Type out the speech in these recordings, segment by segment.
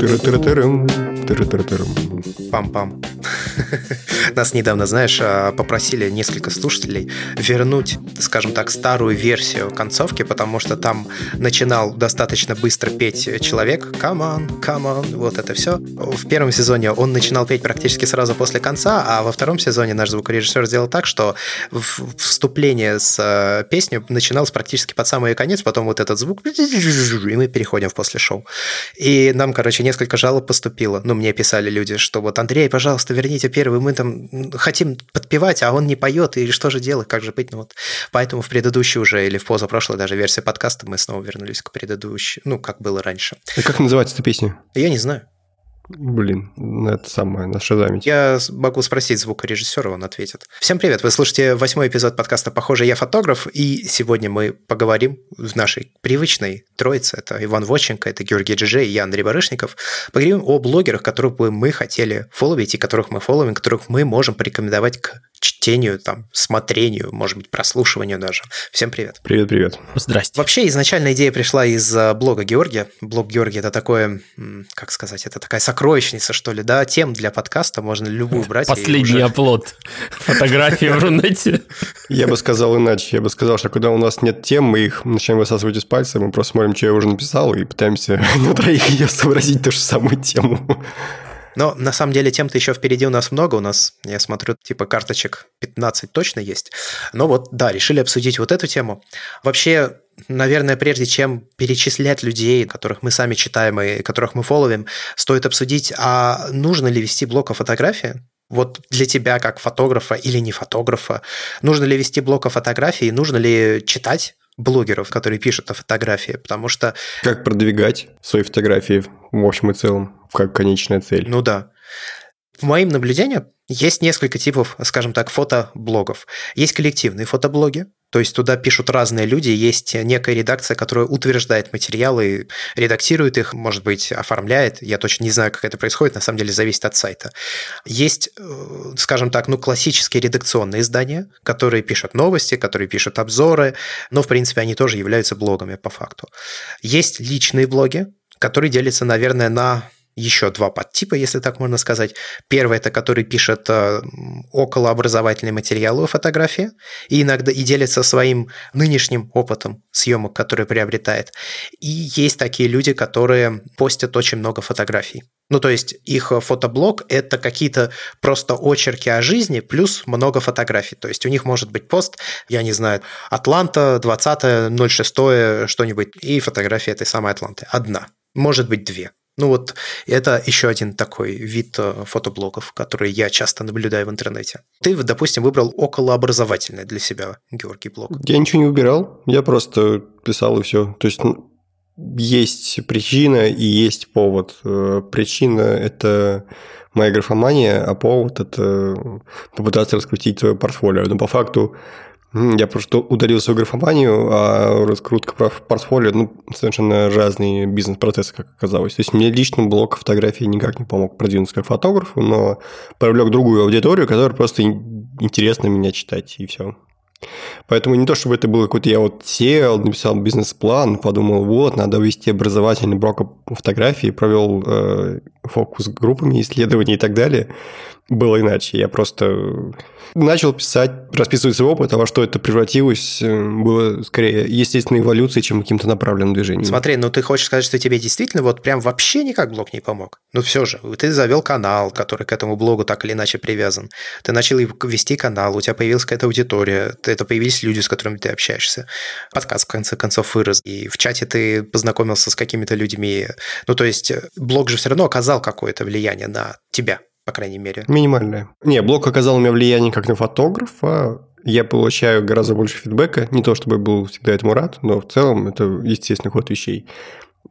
Тыры-тыры-тырым, тыры-тыры-тырым. Пам-пам. Нас недавно, знаешь, а, попросили несколько слушателей вернуть, скажем так, старую версию концовки, потому что там начинал достаточно быстро петь человек. Come on, come on, вот это все. В первом сезоне он начинал петь практически сразу после конца, а во втором сезоне наш звукорежиссер сделал так, что вступление с э, песней начиналось практически под самый конец, потом вот этот звук, и мы переходим в после шоу. И нам, короче, несколько жалоб поступило. Ну, мне писали люди, что вот, Андрей, пожалуйста, верните первый, мы там хотим подпевать, а он не поет, и что же делать, как же быть? Ну вот, поэтому в предыдущей уже, или в позапрошлой даже версии подкаста мы снова вернулись к предыдущей, ну, как было раньше. А как называется эта песня? Я не знаю. Блин, ну, это самое, на шазамить. Я могу спросить звукорежиссера, он ответит. Всем привет, вы слушаете восьмой эпизод подкаста «Похоже, я фотограф», и сегодня мы поговорим в нашей привычной троице. Это Иван Воченко, это Георгий Джиджей и я, Андрей Барышников. Поговорим о блогерах, которых бы мы хотели фолловить, и которых мы фолловим, которых мы можем порекомендовать к чтению, там, смотрению, может быть, прослушиванию даже. Всем привет. Привет-привет. Здрасте. Вообще, изначально идея пришла из э, блога Георгия. Блог Георгия – это такое, как сказать, это такая сокровищница, что ли, да, тем для подкаста можно любую брать. Последний уже... оплот фотографии в Рунете. Я бы сказал иначе. Я бы сказал, что когда у нас нет тем, мы их начинаем высасывать из пальца, мы просто смотрим, что я уже написал, и пытаемся на троих ее выразить ту же самую тему. Но на самом деле тем-то еще впереди у нас много. У нас, я смотрю, типа карточек 15 точно есть. Но вот, да, решили обсудить вот эту тему. Вообще, наверное, прежде чем перечислять людей, которых мы сами читаем и которых мы фолловим, стоит обсудить, а нужно ли вести блог о фотографии? Вот для тебя, как фотографа или не фотографа, нужно ли вести блог о фотографии, нужно ли читать блогеров, которые пишут о фотографии, потому что... Как продвигать свои фотографии в общем и целом, как конечная цель. Ну да. По моим наблюдениям, есть несколько типов, скажем так, фотоблогов. Есть коллективные фотоблоги, то есть туда пишут разные люди, есть некая редакция, которая утверждает материалы, редактирует их, может быть, оформляет. Я точно не знаю, как это происходит, на самом деле зависит от сайта. Есть, э, скажем так, ну, классические редакционные издания, которые пишут новости, которые пишут обзоры, но, в принципе, они тоже являются блогами по факту. Есть личные блоги, которые делятся, наверное, на еще два подтипа, если так можно сказать. Первый – это который пишет э, околообразовательные материалы о фотографии и иногда и делится своим нынешним опытом съемок, который приобретает. И есть такие люди, которые постят очень много фотографий. Ну, то есть их фотоблог – это какие-то просто очерки о жизни плюс много фотографий. То есть у них может быть пост, я не знаю, Атланта, 20 06 что-нибудь, и фотография этой самой Атланты. Одна. Может быть, две. Ну вот это еще один такой вид э, фотоблогов, который я часто наблюдаю в интернете. Ты, допустим, выбрал околообразовательный для себя, Георгий, блог. Я ничего не выбирал, я просто писал и все. То есть ну, есть причина и есть повод. Э, причина – это моя графомания, а повод – это попытаться раскрутить свое портфолио. Но по факту я просто удалил свою графоманию, а раскрутка портфолио, ну, совершенно разные бизнес-процессы, как оказалось. То есть мне лично блок фотографии никак не помог продвинуться как фотографу, но привлек другую аудиторию, которая просто интересно меня читать, и все. Поэтому не то, чтобы это было какой-то, я вот сел, написал бизнес-план, подумал, вот, надо вести образовательный блок фотографии, провел э, фокус группами, исследований и так далее было иначе. Я просто начал писать, расписывать свой опыт, а во что это превратилось, э, было скорее естественной эволюцией, чем каким-то направленным движением. Смотри, ну ты хочешь сказать, что тебе действительно вот прям вообще никак блог не помог? Ну все же, ты завел канал, который к этому блогу так или иначе привязан. Ты начал вести канал, у тебя появилась какая-то аудитория, это появились люди, с которыми ты общаешься. Подкаст, в конце концов, вырос. И в чате ты познакомился с какими-то людьми. Ну то есть блог же все равно оказал какое-то влияние на тебя по крайней мере. Минимальное. Не, блог оказал у меня влияние как на фотографа. Я получаю гораздо больше фидбэка. Не то, чтобы был всегда этому рад, но в целом это естественный ход вещей.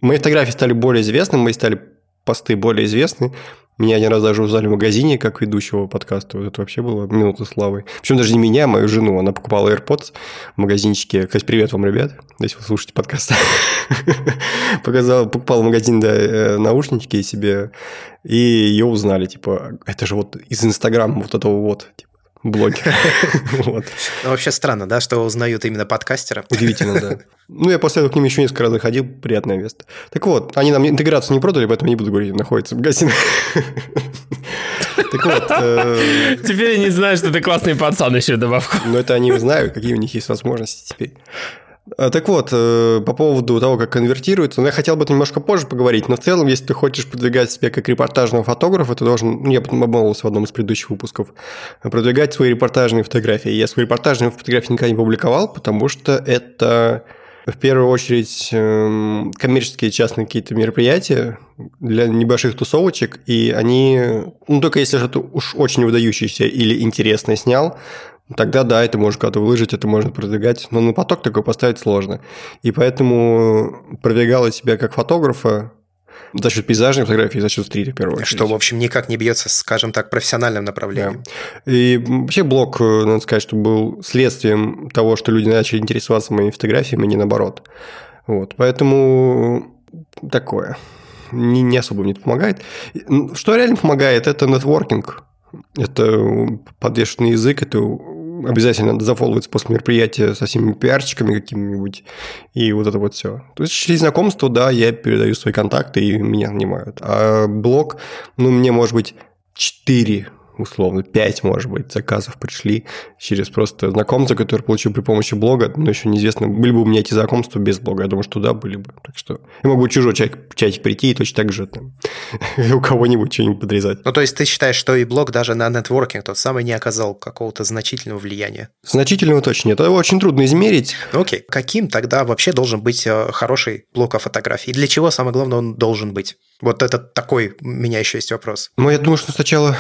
Мои фотографии стали более известны, мои стали посты более известны. Меня один раз даже узнали в магазине как ведущего подкаста. Вот это вообще было минута славы. Причем даже не меня, а мою жену. Она покупала AirPods в магазинчике. Кстати, привет вам, ребят, если вы слушаете подкаст. Показал, покупал в магазин да, э, наушнички себе, и ее узнали. Типа, это же вот из Инстаграма вот этого вот. Типа, блогер. Вот. Ну, вообще странно, да, что узнают именно подкастера. Удивительно, да. Ну, я после этого к ним еще несколько раз заходил, приятное место. Так вот, они нам интеграцию не продали, поэтому не буду говорить, находится в магазине. Так вот. э, Теперь я не знаю, что ты классный пацан еще добавку. Но это они знают, какие у них есть возможности теперь. А, Так вот, э, по поводу того, как конвертируется, ну, я хотел об этом немножко позже поговорить, но в целом, если ты хочешь продвигать себя как репортажного фотографа, ты должен, ну, я обмолвился в одном из предыдущих выпусков, продвигать свои репортажные фотографии. Я свои репортажные фотографии никогда не публиковал, потому что это в первую очередь эм, коммерческие частные какие-то мероприятия для небольших тусовочек, и они, ну, только если что-то уж очень выдающееся или интересное снял, Тогда да, это можно куда-то выложить, это можно продвигать, но на поток такой поставить сложно. И поэтому продвигала себя как фотографа за счет пейзажной фотографии, за счет стрита, в первую очередь. Что, в общем, никак не бьется, скажем так, профессиональным направлением. Да. И вообще блог, э, надо сказать, что был следствием того, что люди начали интересоваться моими фотографиями, а не наоборот. Вот, поэтому такое. Не, не особо мне это помогает. Что реально помогает, это нетворкинг. Это подвешенный язык, это обязательно надо после мероприятия со всеми пиарчиками какими-нибудь, и вот это вот все. То есть через знакомство, да, я передаю свои контакты, и меня нанимают. А блог, ну, мне, может быть, 4 условно, 5, может быть, заказов пришли через просто знакомства, которые получил при помощи блога, но еще неизвестно, были бы у меня эти знакомства без блога, я думаю, что да, были бы. Так что я могу чужой чатик, чатик прийти и точно так же там, у кого-нибудь что-нибудь подрезать. Ну, то есть ты считаешь, что и блог даже на нетворкинг тот самый не оказал какого-то значительного влияния? Значительного точно нет. Это очень трудно измерить. Ну, окей. Каким тогда вообще должен быть э, хороший блог о фотографии? Для чего, самое главное, он должен быть? Вот это такой у меня еще есть вопрос. Ну, я думаю, что сначала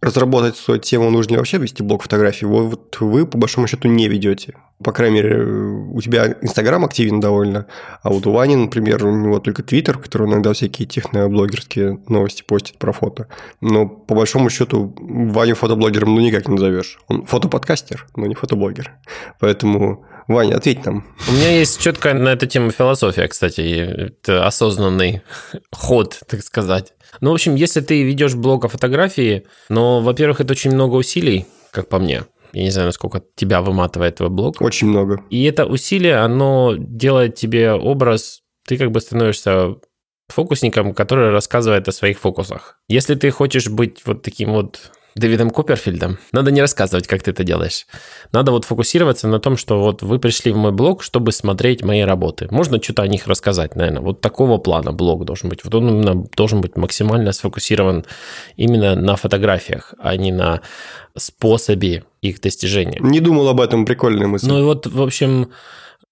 разработать свою тему нужно ли вообще вести блог фотографий. Вот вы, по большому счету, не ведете. По крайней мере, у тебя Инстаграм активен довольно, а вот у Вани, например, у него только Твиттер, который иногда всякие техноблогерские новости постит про фото. Но по большому счету Ваню фотоблогером ну никак не назовешь. Он фотоподкастер, но не фотоблогер. Поэтому Ваня, ответь нам. У меня есть четкая на эту тему философия, кстати, это осознанный ход, так сказать. Ну, в общем, если ты ведешь блог о фотографии, но, во-первых, это очень много усилий, как по мне. Я не знаю, насколько тебя выматывает твой блог. Очень много. И это усилие, оно делает тебе образ, ты как бы становишься фокусником, который рассказывает о своих фокусах. Если ты хочешь быть вот таким вот Дэвидом Куперфильдом. Надо не рассказывать, как ты это делаешь. Надо вот фокусироваться на том, что вот вы пришли в мой блог, чтобы смотреть мои работы. Можно что-то о них рассказать, наверное. Вот такого плана блог должен быть. Вот он именно должен быть максимально сфокусирован именно на фотографиях, а не на способе их достижения. Не думал об этом, прикольная мысль. Ну и вот, в общем,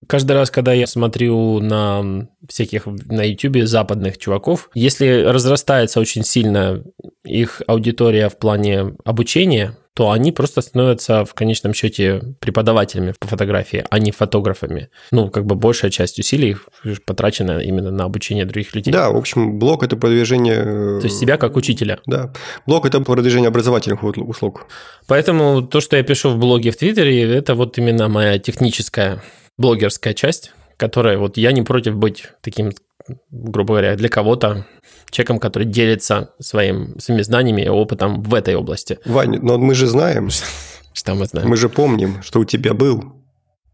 Каждый раз, когда я смотрю на всяких на YouTube западных чуваков, если разрастается очень сильно их аудитория в плане обучения, то они просто становятся в конечном счете преподавателями по фотографии, а не фотографами. Ну, как бы большая часть усилий потрачена именно на обучение других людей. Да, в общем, блог – это продвижение... То есть себя как учителя. Да. Блог – это продвижение образовательных услуг. Поэтому то, что я пишу в блоге в Твиттере, это вот именно моя техническая блогерская часть, которая вот я не против быть таким, грубо говоря, для кого-то человеком, который делится своим, своими знаниями и опытом в этой области. Ваня, но мы же знаем, что мы знаем. Мы же помним, что у тебя был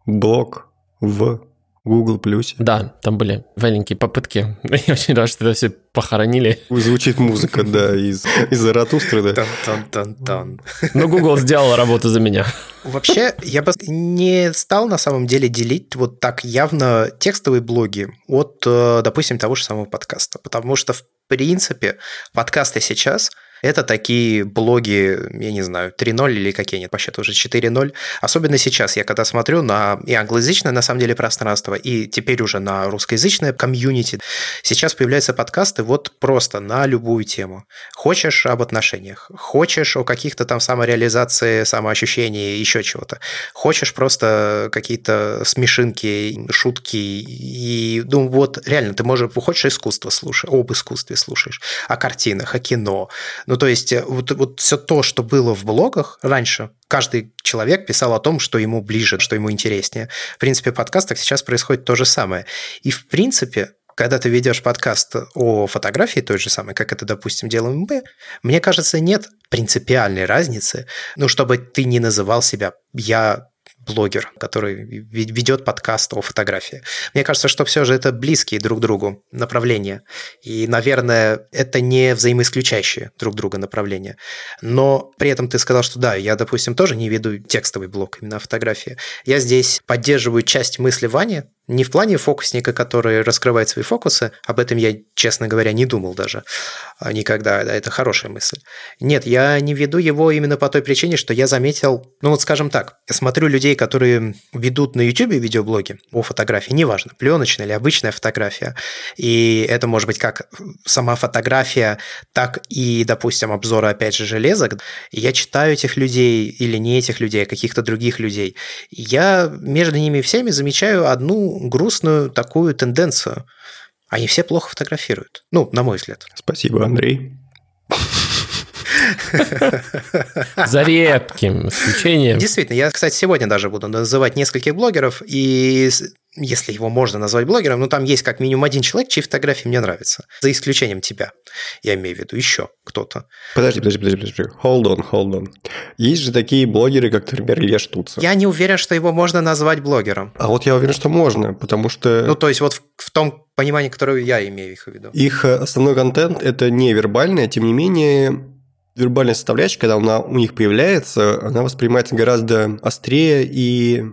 блог в Google Плюсе. Да, там были маленькие попытки. Я очень рад, что это все похоронили. Звучит музыка, да, из, из Заратустры, да. Тан-тан-тан-тан. Но Google сделал работу за меня. Вообще, я бы не стал на самом деле делить вот так явно текстовые блоги от, э, допустим, того же самого подкаста. Потому что, в принципе, подкасты сейчас – это такие блоги, я не знаю, 3.0 или какие нет, по счету уже 4.0. Особенно сейчас, я когда смотрю на и англоязычное, на самом деле, пространство, и теперь уже на русскоязычное комьюнити, сейчас появляются подкасты вот просто на любую тему. Хочешь об отношениях, хочешь о каких-то там самореализации, самоощущении, еще чего-то. Хочешь просто какие-то смешинки, шутки, и, ну, вот реально, ты можешь, хочешь искусство слушать, об искусстве слушаешь, о картинах, о кино, ну, то есть э, вот, вот все то, что было в блогах раньше, каждый человек писал о том, что ему ближе, что ему интереснее. В принципе, в подкастах сейчас происходит то же самое. И, в принципе, когда ты ведешь подкаст о фотографии той же самой, как это, допустим, делаем мы, мне кажется, нет принципиальной разницы, ну, чтобы ты не называл себя «я блогер, который ведет подкаст о фотографии. Мне кажется, что все же это близкие друг другу направления. И, наверное, это не взаимоисключающие друг друга направления. Но при этом ты сказал, что да, я, допустим, тоже не веду текстовый блог именно о фотографии. Я здесь поддерживаю часть мысли Вани, не в плане фокусника, который раскрывает свои фокусы, об этом я, честно говоря, не думал даже а, никогда, да, это хорошая мысль. Нет, я не веду его именно по той причине, что я заметил, ну вот скажем так, я смотрю людей, которые ведут на YouTube видеоблоги о фотографии, неважно, пленочная или обычная фотография, и это может быть как сама фотография, так и, допустим, обзоры, опять же, железок. Я читаю этих людей или не этих людей, а каких-то других людей. Я между ними всеми замечаю одну грустную такую тенденцию. Они все плохо фотографируют. Ну, на мой взгляд. Спасибо, Андрей. За редким исключением. Действительно, я, кстати, сегодня даже буду называть нескольких блогеров, и если его можно назвать блогером, но там есть как минимум один человек, чьи фотографии мне нравятся. За исключением тебя. Я имею в виду еще кто-то. Подожди, подожди, подожди, подожди. Hold on, hold on. Есть же такие блогеры, как, например, Илья Штуцер. Я не уверен, что его можно назвать блогером. А вот я уверен, что можно, потому что... Ну, то есть вот в, в том понимании, которое я имею в виду. Их э, основной контент – это не вербальное, тем не менее, вербальная составляющая, когда она у них появляется, она воспринимается гораздо острее и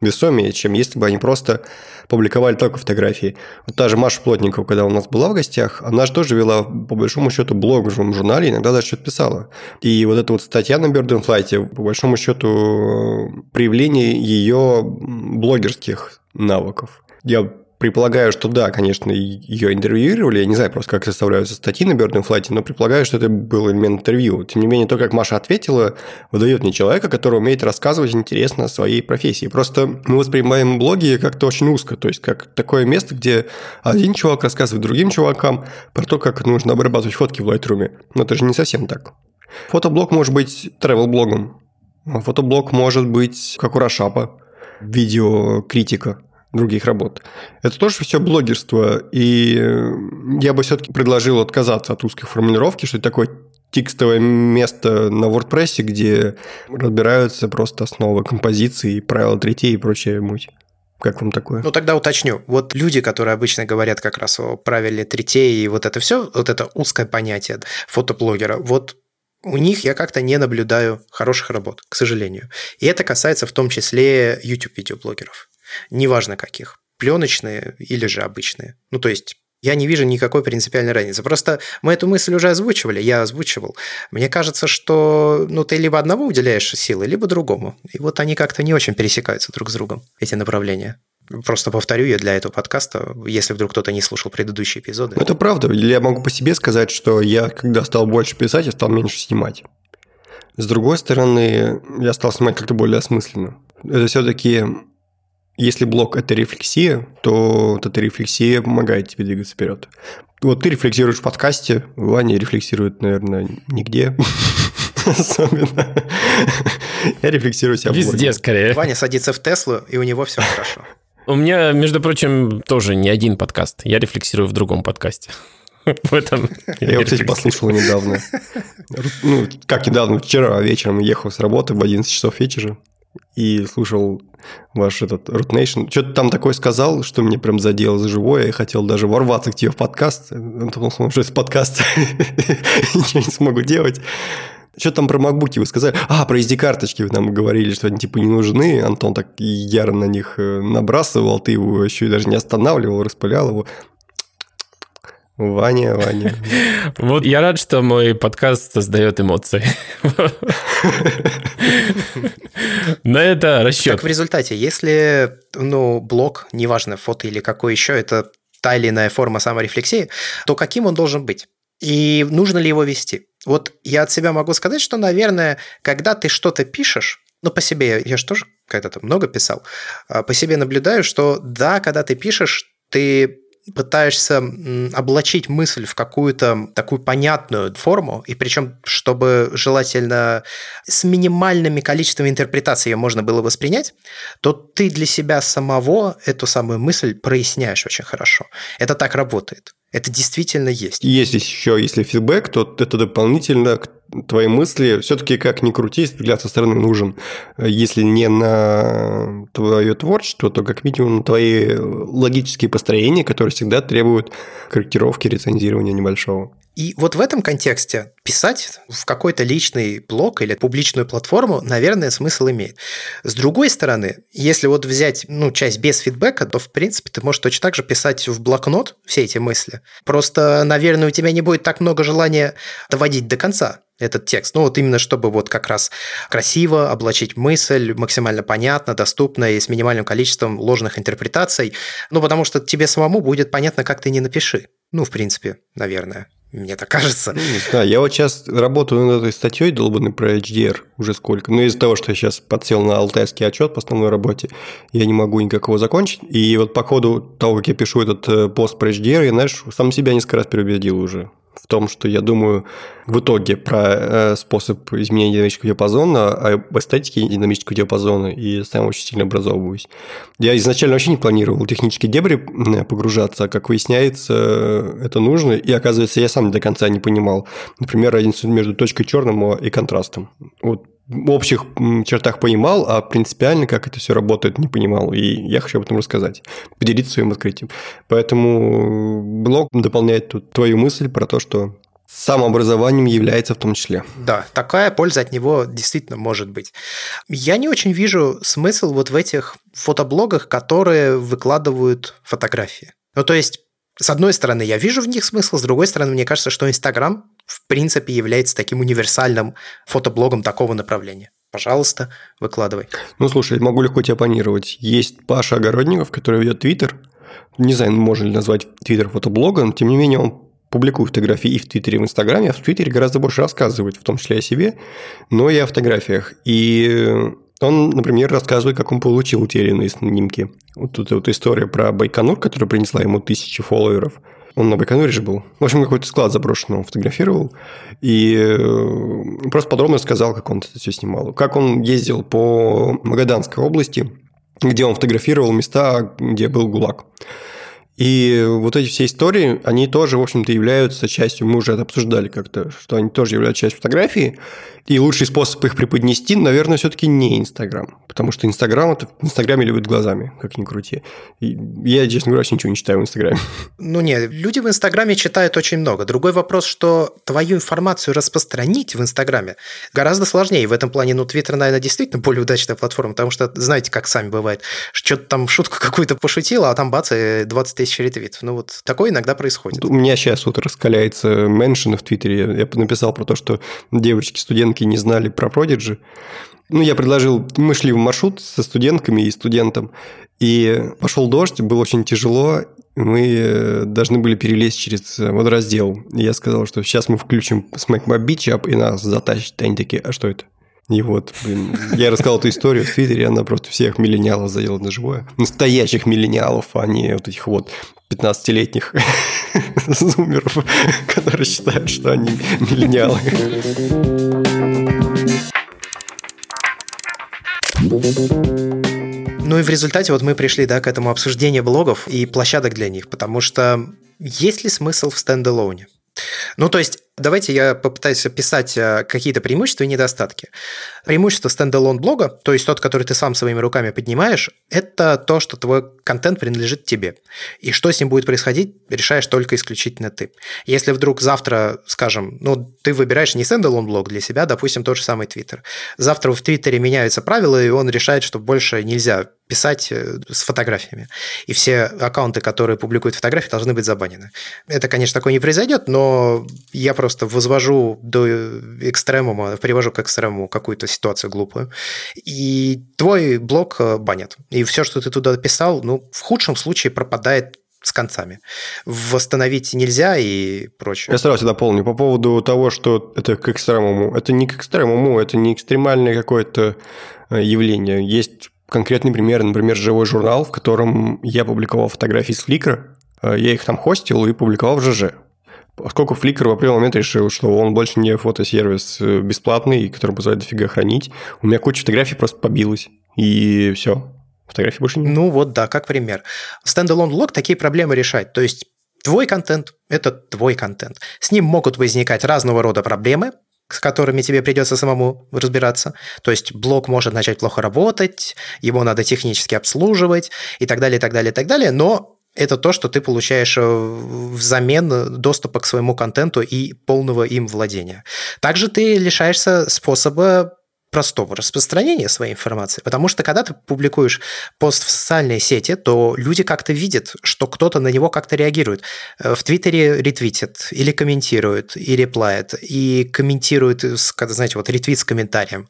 весомее, чем если бы они просто публиковали только фотографии. Вот та же Маша Плотникова, когда у нас была в гостях, она же тоже вела, по большому счету, блог в журнале, иногда даже что-то писала. И вот эта вот статья на Flight, по большому счету, проявление ее блогерских навыков. Я Предполагаю, что да, конечно, ее интервьюировали. Я не знаю просто, как составляются статьи на Bird Flight, но предполагаю, что это был элемент интервью. Тем не менее, то, как Маша ответила, выдает мне человека, который умеет рассказывать интересно о своей профессии. Просто мы воспринимаем блоги как-то очень узко. То есть, как такое место, где один чувак рассказывает другим чувакам про то, как нужно обрабатывать фотки в Lightroom. Но это же не совсем так. Фотоблог может быть travel-блогом. Фотоблог может быть, как у Рашапа, видеокритика других работ. Это тоже все блогерство, и я бы все-таки предложил отказаться от узких формулировки, что это такое текстовое место на WordPress, где разбираются просто основы композиции, правила третей и прочее муть. Как вам такое? Ну, тогда уточню. Вот люди, которые обычно говорят как раз о правиле третей и вот это все, вот это узкое понятие фотоблогера, вот у них я как-то не наблюдаю хороших работ, к сожалению. И это касается в том числе YouTube-видеоблогеров неважно каких, пленочные или же обычные. Ну, то есть я не вижу никакой принципиальной разницы. Просто мы эту мысль уже озвучивали, я озвучивал. Мне кажется, что ну, ты либо одному уделяешь силы, либо другому. И вот они как-то не очень пересекаются друг с другом, эти направления. Просто повторю я для этого подкаста, если вдруг кто-то не слушал предыдущие эпизоды. Это правда. Я могу по себе сказать, что я, когда стал больше писать, я стал меньше снимать. С другой стороны, я стал снимать как-то более осмысленно. Это все-таки если блок – это рефлексия, то вот эта рефлексия помогает тебе двигаться вперед. Вот ты рефлексируешь в подкасте, Ваня рефлексирует, наверное, нигде. Особенно. Я рефлексирую себя Везде скорее. Ваня садится в Теслу, и у него все хорошо. У меня, между прочим, тоже не один подкаст. Я рефлексирую в другом подкасте. В этом я его, кстати, послушал недавно. Ну, как недавно, вчера вечером ехал с работы в 11 часов вечера и слушал ваш этот Root Nation. Что-то там такое сказал, что мне прям задело за живое. Я хотел даже ворваться к тебе в подкаст. Потому что с подкаста ничего не смогу делать. Что там про макбуки вы сказали? А, про SD-карточки вы нам говорили, что они типа не нужны. Антон так яро на них э, набрасывал, ты его еще и даже не останавливал, распылял его. Ваня, Ваня. Вот я рад, что мой подкаст создает эмоции. На это расчет. Так в результате, если ну, блог, неважно, фото или какой еще, это та или иная форма саморефлексии, то каким он должен быть? И нужно ли его вести? Вот я от себя могу сказать, что, наверное, когда ты что-то пишешь, ну, по себе, я же тоже когда-то много писал, а, по себе наблюдаю, что да, когда ты пишешь, ты пытаешься облачить мысль в какую-то такую понятную форму, и причем, чтобы желательно с минимальными количествами интерпретаций ее можно было воспринять, то ты для себя самого эту самую мысль проясняешь очень хорошо. Это так работает. Это действительно есть. Есть еще, если фидбэк, то это дополнительно к твои мысли, все-таки как ни крути, взгляд со стороны нужен. Если не на твое творчество, то как минимум на твои логические построения, которые всегда требуют корректировки, рецензирования небольшого. И вот в этом контексте писать в какой-то личный блог или публичную платформу, наверное, смысл имеет. С другой стороны, если вот взять ну, часть без фидбэка, то, в принципе, ты можешь точно так же писать в блокнот все эти мысли. Просто, наверное, у тебя не будет так много желания доводить до конца этот текст. Ну, вот именно чтобы вот как раз красиво облачить мысль, максимально понятно, доступно и с минимальным количеством ложных интерпретаций. Ну, потому что тебе самому будет понятно, как ты не напиши. Ну, в принципе, наверное. Мне так кажется. Ну, знаю, я вот сейчас работаю над этой статьей долбанной про HDR уже сколько. Но из-за того, что я сейчас подсел на алтайский отчет по основной работе, я не могу никак его закончить. И вот по ходу того, как я пишу этот э, пост про HDR, я, знаешь, сам себя несколько раз переубедил уже в том, что я думаю в итоге про э, способ изменения динамического диапазона, а об эстетике динамического диапазона, и сам очень сильно образовываюсь. Я изначально вообще не планировал технические дебри погружаться, а как выясняется, это нужно, и оказывается, я сам до конца не понимал. Например, разницу между точкой черным и контрастом. Вот общих чертах понимал, а принципиально, как это все работает, не понимал. И я хочу об этом рассказать, поделиться своим открытием. Поэтому блог дополняет тут твою мысль про то, что самообразованием является в том числе. Да, такая польза от него действительно может быть. Я не очень вижу смысл вот в этих фотоблогах, которые выкладывают фотографии. Ну, то есть, с одной стороны, я вижу в них смысл, с другой стороны, мне кажется, что Инстаграм в принципе является таким универсальным фотоблогом такого направления. Пожалуйста, выкладывай. Ну, слушай, могу легко тебя оппонировать. Есть Паша Огородников, который ведет Твиттер. Не знаю, можно ли назвать Твиттер фотоблогом, тем не менее он публикует фотографии и в Твиттере, и в Инстаграме, а в Твиттере гораздо больше рассказывает, в том числе о себе, но и о фотографиях. И он, например, рассказывает, как он получил те снимки. Вот тут вот история про Байконур, которая принесла ему тысячи фолловеров – он на Байконуре же был. В общем, какой-то склад заброшенный он фотографировал. И э, просто подробно сказал, как он это все снимал. Как он ездил по Магаданской области, где он фотографировал места, где был ГУЛАГ. И вот эти все истории, они тоже, в общем-то, являются частью, мы уже это обсуждали как-то, что они тоже являются частью фотографии, и лучший способ их преподнести, наверное, все-таки не Инстаграм. Потому что Инстаграм это в Инстаграме любят глазами, как ни крути. И я, честно говоря, ничего не читаю в Инстаграме. Ну нет, люди в Инстаграме читают очень много. Другой вопрос, что твою информацию распространить в Инстаграме гораздо сложнее. В этом плане, ну, Твиттер, наверное, действительно более удачная платформа, потому что, знаете, как сами бывает, что-то там шутку какую-то пошутила, а там бац, и 20 тысяч ретвитов. Ну вот такое иногда происходит. У меня сейчас вот раскаляется меншины в Твиттере. Я написал про то, что девочки-студентки студентки не знали про Prodigy. Ну, я предложил, мы шли в маршрут со студентками и студентом, и пошел дождь, было очень тяжело, мы э, должны были перелезть через э, водораздел. И я сказал, что сейчас мы включим Smack My Beach Up, и нас затащит. Они такие, а что это? И вот, блин, я рассказал эту историю в Твиттере, она просто всех миллениалов задела на живое. Настоящих миллениалов, а не вот этих вот 15-летних зумеров, которые считают, что они миллениалы. Ну и в результате вот мы пришли да, к этому обсуждению блогов и площадок для них, потому что есть ли смысл в стендалоне? Ну, то есть Давайте я попытаюсь описать э, какие-то преимущества и недостатки. Преимущество стендалон блога, то есть тот, который ты сам своими руками поднимаешь, это то, что твой контент принадлежит тебе. И что с ним будет происходить, решаешь только исключительно ты. Если вдруг завтра, скажем, ну, ты выбираешь не стендалон блог для себя, допустим, тот же самый Твиттер. Завтра в Твиттере меняются правила, и он решает, что больше нельзя писать э, с фотографиями. И все аккаунты, которые публикуют фотографии, должны быть забанены. Это, конечно, такое не произойдет, но я просто просто возвожу до экстремума, привожу к экстремуму какую-то ситуацию глупую, и твой блог э, банят. И все, что ты туда писал, ну, в худшем случае пропадает с концами. Восстановить нельзя и прочее. Я сразу дополню. По поводу того, что это к экстремуму. Это не к экстремуму, это не экстремальное какое-то э, явление. Есть конкретный пример, например, живой журнал, в котором я публиковал фотографии с Flickr, Э, я их там хостил и публиковал в ЖЖ. Поскольку Flickr в определенный момент решил, что он больше не фотосервис э, бесплатный, который позволяет дофига хранить, у меня куча фотографий просто побилась. И все. Фотографий больше нет. Ну вот, да, как пример. Standalone лог такие проблемы решать. То есть твой контент – это твой контент. С ним могут возникать разного рода проблемы, с которыми тебе придется самому разбираться. То есть блок может начать плохо работать, его надо технически обслуживать и так далее, и так далее, и так далее. Но это то, что ты получаешь э, взамен доступа к своему контенту и полного им владения. Также ты лишаешься способа простого распространения своей информации. Потому что когда ты публикуешь пост в социальные сети, то люди как-то видят, что кто-то на него как-то реагирует. Э, в Твиттере ретвитит, или комментирует, и реплает, и комментирует, когда, знаете, вот ретвит с комментарием.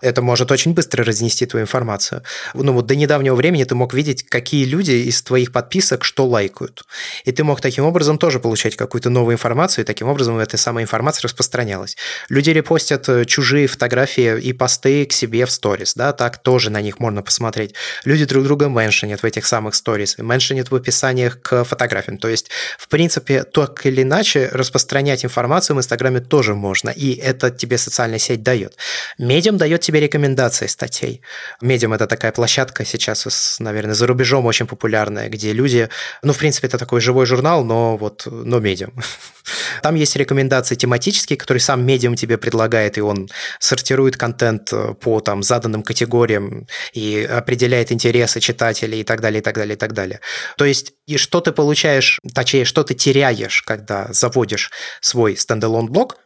Это может очень быстро разнести твою информацию. Ну вот до недавнего времени ты мог видеть, какие люди из твоих подписок что лайкают. И ты мог таким образом тоже получать какую-то новую информацию, и таким образом эта самая информация распространялась. Люди репостят э, чужие фотографии и посты к себе в сторис, да, так тоже на них можно посмотреть. Люди друг друга меншинят в этих самых сторис, меншинят в описаниях к фотографиям. То есть, в принципе, так или иначе распространять информацию в Инстаграме тоже можно, и это тебе социальная сеть дает. Медиум дает тебе рекомендации статей. Медиум – это такая площадка сейчас, наверное, за рубежом очень популярная, где люди, ну, в принципе, это такой живой журнал, но вот, но медиум. Там есть рекомендации тематические, которые сам медиум тебе предлагает, и он сортирует контент э, по там заданным категориям и определяет интересы читателей и так далее, и так далее, и так далее. То есть, и что ты получаешь, точнее, что ты теряешь, когда заводишь свой стендалон блог,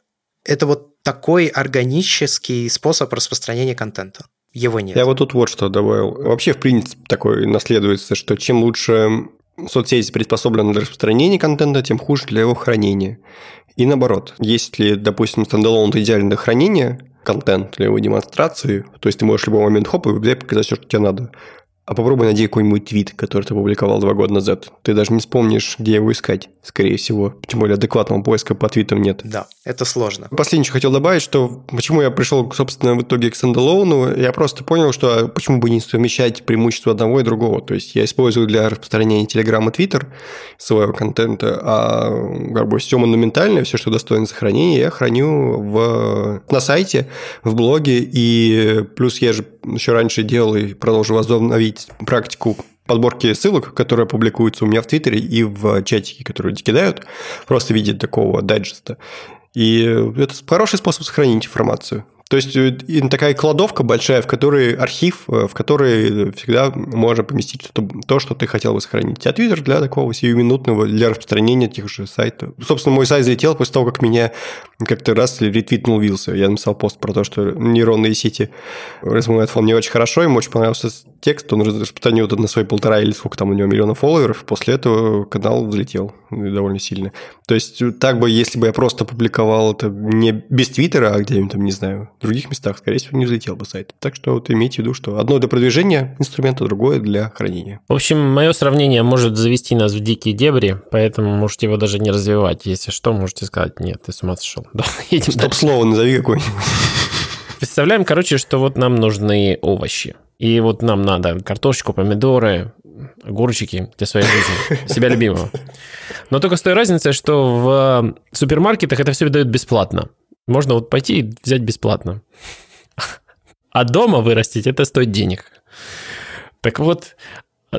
это вот такой органический способ распространения контента. Его нет. Я вот тут вот что добавил. Вообще, в принципе, такой наследуется, что чем лучше соцсети приспособлены для распространения контента, тем хуже для его хранения. И наоборот, если, допустим, стендалон – это идеальное хранение, контент для его демонстрации, то есть ты можешь в любой момент хоп и взять показать все, что тебе надо. А попробуй найди какой-нибудь твит, который ты публиковал два года назад. Ты даже не вспомнишь, где его искать, скорее всего. Тем более адекватного поиска по твитам нет. Да, это сложно. Последнее, что хотел добавить, что почему я пришел, собственно, в итоге к стендалоуну, я просто понял, что а почему бы не совмещать преимущества одного и другого. То есть я использую для распространения Telegram и Twitter своего контента, а как бы все монументальное, все, что достойно сохранения, я храню в, на сайте, в блоге, и плюс я же еще раньше делал и продолжу возобновить практику подборки ссылок, которые публикуются у меня в Твиттере и в чатике, которые кидают, просто в виде такого дайджеста. И это хороший способ сохранить информацию. То есть э, такая кладовка большая, в которой архив, э, в которой всегда можно поместить то, что ты хотел бы сохранить. А Twitter для такого сиюминутного, для распространения тех же сайтов. Собственно, мой сайт залетел после того, как меня как-то раз ретвитнул Вилса. Я написал пост про то, что нейронные сети размывают фон не очень хорошо, ему очень понравился текст, он распространил это на свои полтора или сколько там у него миллионов фолловеров, после этого канал взлетел довольно сильно. То есть так бы, если бы я просто публиковал это не без Твиттера, а где-нибудь там, не знаю, в других местах, скорее всего, не взлетел бы сайт. Так что вот имейте в виду, что одно для продвижения инструмента, другое для хранения. В общем, мое сравнение может завести нас в дикие дебри, поэтому можете его даже не развивать. Если что, можете сказать, нет, ты с ума сошел. Да, Стоп-слово назови какое-нибудь. Представляем, короче, что вот нам нужны овощи. И вот нам надо картошечку, помидоры, огурчики для своей жизни, себя любимого. Но только с той разницей, что в супермаркетах это все дают бесплатно. Можно вот пойти и взять бесплатно. А дома вырастить это стоит денег. Так вот,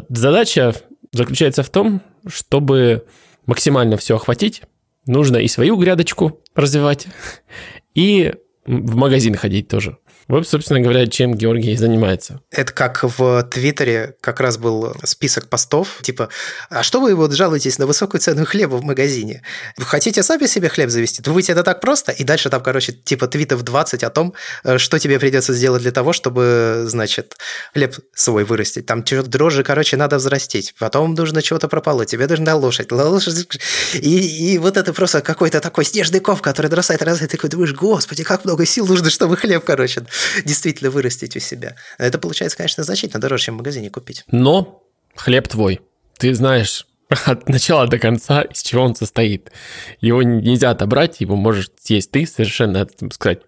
задача заключается в том, чтобы максимально все охватить, нужно и свою грядочку развивать, и в магазин ходить тоже. Вот, собственно говоря, чем Георгий занимается. Это как в Твиттере как раз был список постов, типа, а что вы вот жалуетесь на высокую цену хлеба в магазине? Вы хотите сами себе хлеб завести? Думаете, это так просто? И дальше там, короче, типа твитов 20 о том, э, что тебе придется сделать для того, чтобы, значит, хлеб свой вырастить. Там дрожжи, короче, надо взрастить. Потом нужно чего-то прополоть. Тебе нужна лошадь. лошадь. И, и вот это просто какой-то такой снежный ков, который дорастает, растает. И такой думаешь, господи, как много сил нужно, чтобы хлеб, короче, действительно вырастить у себя. Это получается, конечно, значительно дороже, чем в магазине купить. Но хлеб твой. Ты знаешь от начала до конца, из чего он состоит. Его нельзя отобрать, его можешь съесть ты совершенно, сказать,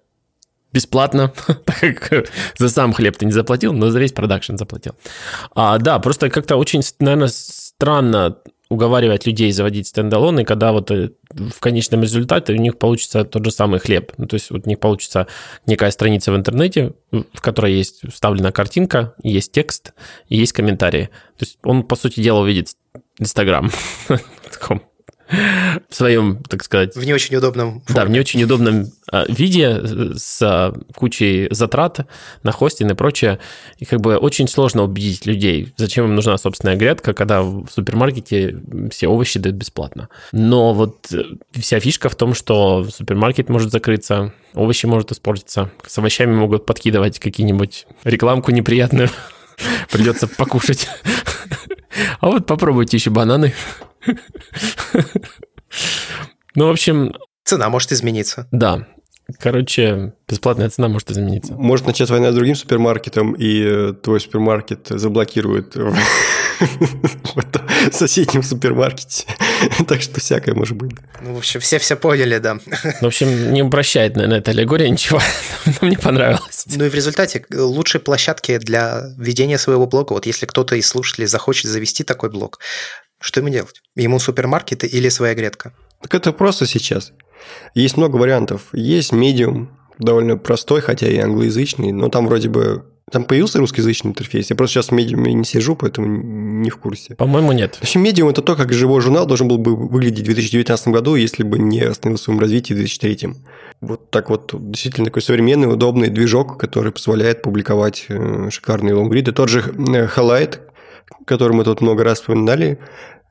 бесплатно, так как за сам хлеб ты не заплатил, но за весь продакшн заплатил. А, да, просто как-то очень, наверное, странно уговаривать людей заводить стендалоны, когда вот э, в конечном результате у них получится тот же самый хлеб. Ну, то есть вот у них получится некая страница в интернете, в которой есть вставлена картинка, есть текст есть комментарии. То есть он, по сути дела, увидит Инстаграм в своем, так сказать... В не очень удобном форме. Да, в не очень удобном а, виде с а, кучей затрат на хостинг и прочее. И как бы очень сложно убедить людей, зачем им нужна собственная грядка, когда в супермаркете все овощи дают бесплатно. Но вот э, вся фишка в том, что супермаркет может закрыться, овощи могут испортиться, с овощами могут подкидывать какие-нибудь рекламку неприятную, придется покушать. А вот попробуйте еще бананы. Ну, в общем... Цена может измениться. Да. Короче, бесплатная цена может измениться. Может начать война с другим супермаркетом, и э, твой супермаркет заблокирует в соседнем супермаркете. Так что всякое может быть. Ну, в общем, все все поняли, да. В общем, не упрощает, наверное, эта аллегория ничего. Нам не понравилось. Ну и в результате лучшие площадки для ведения своего блога, вот если кто-то из слушателей захочет завести такой блог, что ему делать? Ему супермаркеты или своя грядка? Так это просто сейчас. Есть много вариантов. Есть медиум, довольно простой, хотя и англоязычный, но там вроде бы там появился русскоязычный интерфейс. Я просто сейчас в медиуме не сижу, поэтому не в курсе. По-моему, нет. В общем, медиум это то, как живой журнал должен был бы выглядеть в 2019 году, если бы не остановился в своем развитии в 2003. Вот так вот действительно такой современный, удобный движок, который позволяет публиковать э, шикарные лонгриды. Тот же э, Highlight, который мы тут много раз вспоминали,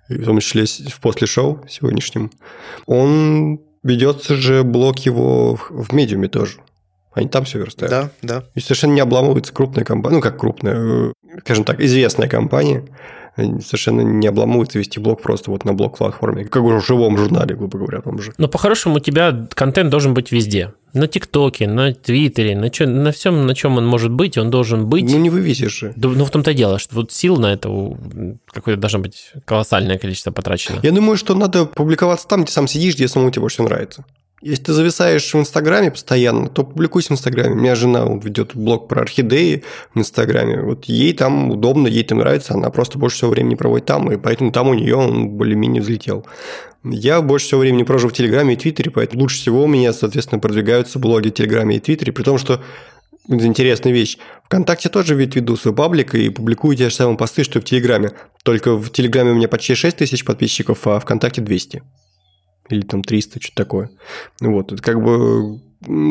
в том числе в после шоу сегодняшнем, он ведется же блок его в медиуме тоже. Они там все верстают. Да, да. И совершенно не обламывается крупная компания, ну как крупная, э, скажем так, известная компания, совершенно не обламывается вести блог просто вот на блог-платформе, как в живом журнале, грубо говоря, там же. Но по-хорошему у тебя контент должен быть везде. На ТикТоке, на Твиттере, на, чё, на всем, на чем он может быть, он должен быть. Ну, не вывесишь же. Да, ну, в том-то и дело, что вот сил на это какое-то должно быть колоссальное количество потрачено. Я думаю, что надо публиковаться там, где сам сидишь, где самому тебе больше нравится. Если ты зависаешь в Инстаграме постоянно, то публикуйся в Инстаграме. У меня жена ведет блог про орхидеи в Инстаграме. Вот ей там удобно, ей там нравится, она просто больше всего времени проводит там, и поэтому там у нее он более-менее взлетел. Я больше всего времени провожу в Телеграме и Твиттере, поэтому лучше всего у меня, соответственно, продвигаются блоги в Телеграме и Твиттере, при том, что интересная вещь. Вконтакте тоже ведь веду свой паблик и публикую те же самые посты, что в Телеграме. Только в Телеграме у меня почти 6 тысяч подписчиков, а ВКонтакте 200 или там 300, что-то такое. Вот, это как бы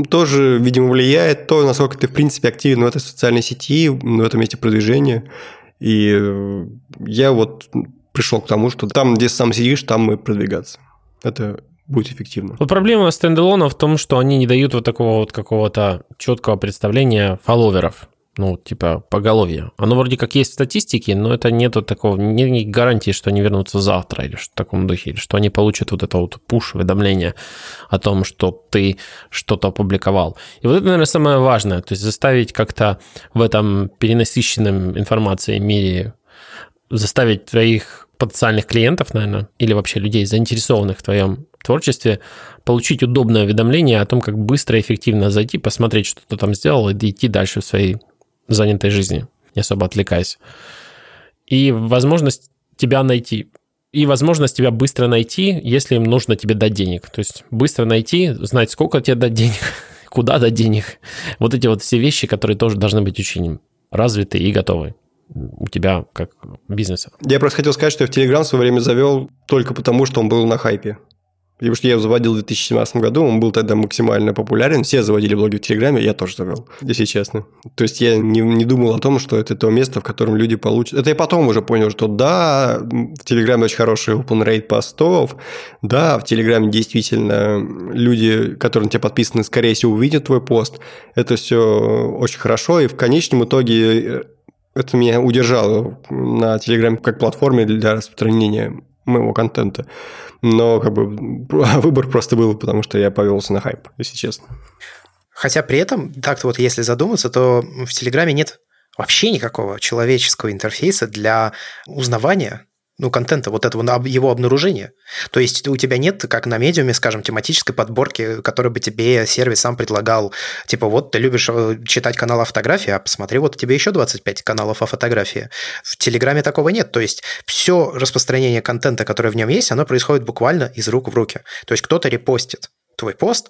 тоже, видимо, влияет то, насколько ты, в принципе, активен в этой социальной сети, в этом месте продвижения. И э, я вот пришел к тому, что там, где сам сидишь, там и продвигаться. Это будет эффективно. Вот проблема стендалона в том, что они не дают вот такого вот какого-то четкого представления фолловеров ну, типа, поголовье. Оно вроде как есть в статистике, но это нету такого, нет гарантии, что они вернутся завтра или что в таком духе, или что они получат вот это вот пуш-уведомление о том, что ты что-то опубликовал. И вот это, наверное, самое важное, то есть заставить как-то в этом перенасыщенном информацией мире заставить твоих потенциальных клиентов, наверное, или вообще людей, заинтересованных в твоем творчестве, получить удобное уведомление о том, как быстро и эффективно зайти, посмотреть, что ты там сделал, и идти дальше в своей занятой жизни, не особо отвлекаясь. И возможность тебя найти. И возможность тебя быстро найти, если им нужно тебе дать денег. То есть быстро найти, знать, сколько тебе дать денег, куда дать денег. Вот эти вот все вещи, которые тоже должны быть очень развиты и готовы у тебя как бизнеса. Я просто хотел сказать, что я в Телеграм в свое время завел только потому, что он был на хайпе. Потому что я его заводил в 2017 году, он был тогда максимально популярен, все заводили блоги в Телеграме, я тоже завел, если честно. То есть я не, не думал о том, что это то место, в котором люди получат... Это я потом уже понял, что да, в Телеграме очень хороший open rate постов, да, в Телеграме действительно люди, которые на тебя подписаны, скорее всего, увидят твой пост. Это все очень хорошо, и в конечном итоге э, это меня удержало на Телеграме как платформе для распространения моего контента. Но как бы выбор просто был, потому что я повелся на хайп, если честно. Хотя при этом, так вот если задуматься, то в Телеграме нет вообще никакого человеческого интерфейса для узнавания ну, контента, вот этого его обнаружения. То есть у тебя нет, как на медиуме, скажем, тематической подборки, которую бы тебе сервис сам предлагал. Типа, вот ты любишь э, читать канал о фотографии, а посмотри, вот у тебя еще 25 каналов о фотографии. В Телеграме такого нет. То есть все распространение контента, которое в нем есть, оно происходит буквально из рук в руки. То есть кто-то репостит твой пост,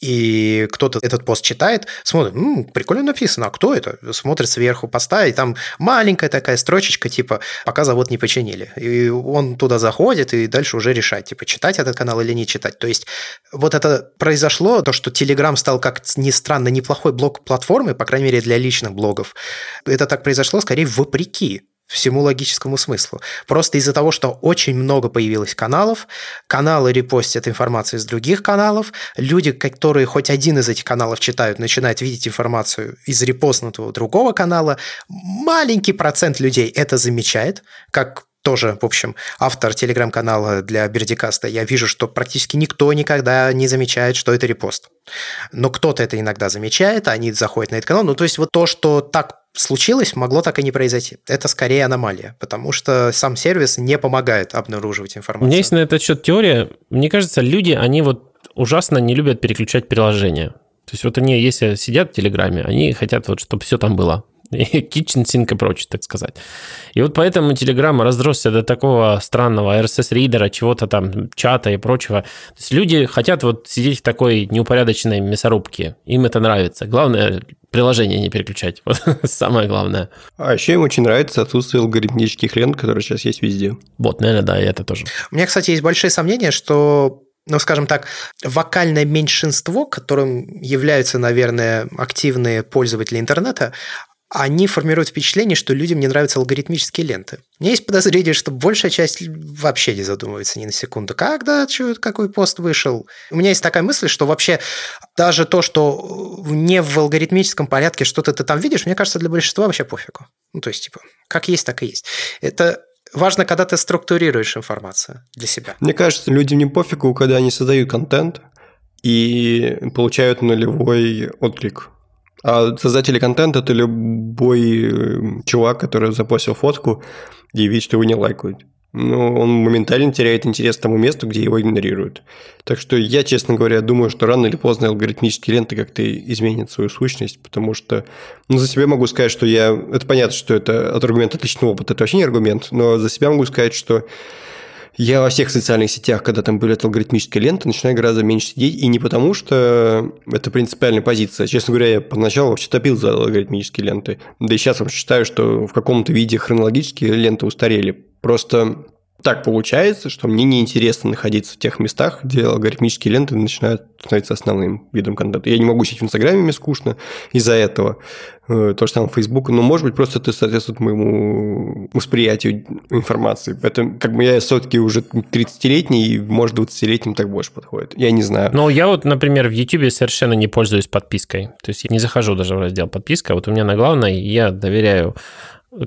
и кто-то этот пост читает, смотрит, М, прикольно написано, а кто это? Смотрит сверху поста, и там маленькая такая строчечка, типа, пока завод не починили. И он туда заходит, и дальше уже решает, типа, читать этот канал или не читать. То есть вот это произошло, то, что Telegram стал, как ни странно, неплохой блок платформы, по крайней мере, для личных блогов. Это так произошло, скорее, вопреки всему логическому смыслу. Просто из-за того, что очень много появилось каналов, каналы репостят информацию из других каналов, люди, которые хоть один из этих каналов читают, начинают видеть информацию из репостнутого другого канала, маленький процент людей это замечает, как тоже, в общем, автор телеграм-канала для Бердикаста, я вижу, что практически никто никогда не замечает, что это репост. Но кто-то это иногда замечает, они заходят на этот канал. Ну, то есть вот то, что так случилось, могло так и не произойти. Это скорее аномалия, потому что сам сервис не помогает обнаруживать информацию. У меня есть на этот счет теория. Мне кажется, люди, они вот ужасно не любят переключать приложения. То есть вот они, если сидят в Телеграме, они хотят вот, чтобы все там было. kitchen sink и прочее, так сказать. И вот поэтому Telegram разросся до такого странного RSS-ридера, чего-то там, чата и прочего. То есть люди хотят вот сидеть в такой неупорядоченной мясорубке. Им это нравится. Главное, приложение не переключать. Вот самое главное. А еще им очень нравится отсутствие алгоритмических лент, которые сейчас есть везде. Вот, наверное, да, и это тоже. У меня, кстати, есть большие сомнения, что ну, скажем так, вокальное меньшинство, которым являются, наверное, активные пользователи интернета, они формируют впечатление, что людям не нравятся алгоритмические ленты. У меня есть подозрение, что большая часть вообще не задумывается ни на секунду. Когда, что, какой пост вышел? У меня есть такая мысль, что вообще даже то, что не в алгоритмическом порядке что-то ты там видишь, мне кажется, для большинства вообще пофигу. Ну, то есть, типа, как есть, так и есть. Это важно, когда ты структурируешь информацию для себя. Мне кажется, людям не пофигу, когда они создают контент и получают нулевой отклик. А создатели контента – это любой э, чувак, который запостил фотку и видит, что его не лайкают. Но он моментально теряет интерес к тому месту, где его игнорируют. Так что я, честно говоря, думаю, что рано или поздно алгоритмические ленты как-то изменят свою сущность, потому что ну, за себя могу сказать, что я... Это понятно, что это от аргумента отличного опыта, это вообще не аргумент, но за себя могу сказать, что я во всех социальных сетях, когда там были алгоритмические ленты, начинаю гораздо меньше сидеть. И не потому, что это принципиальная позиция. Честно говоря, я поначалу вообще топил за алгоритмические ленты. Да и сейчас вообще считаю, что в каком-то виде хронологические ленты устарели. Просто так получается, что мне неинтересно находиться в тех местах, где алгоритмические ленты начинают становиться основным видом контента. Я не могу сидеть в Инстаграме, мне скучно из-за этого. Э, то же самое Facebook. Но, может быть, просто это соответствует моему восприятию информации. Поэтому как бы я все-таки уже 30-летний, и, может, 20-летним так больше подходит. Я не знаю. Ну, я вот, например, в YouTube совершенно не пользуюсь подпиской. То есть я не захожу даже в раздел подписка. Вот у меня на главной я доверяю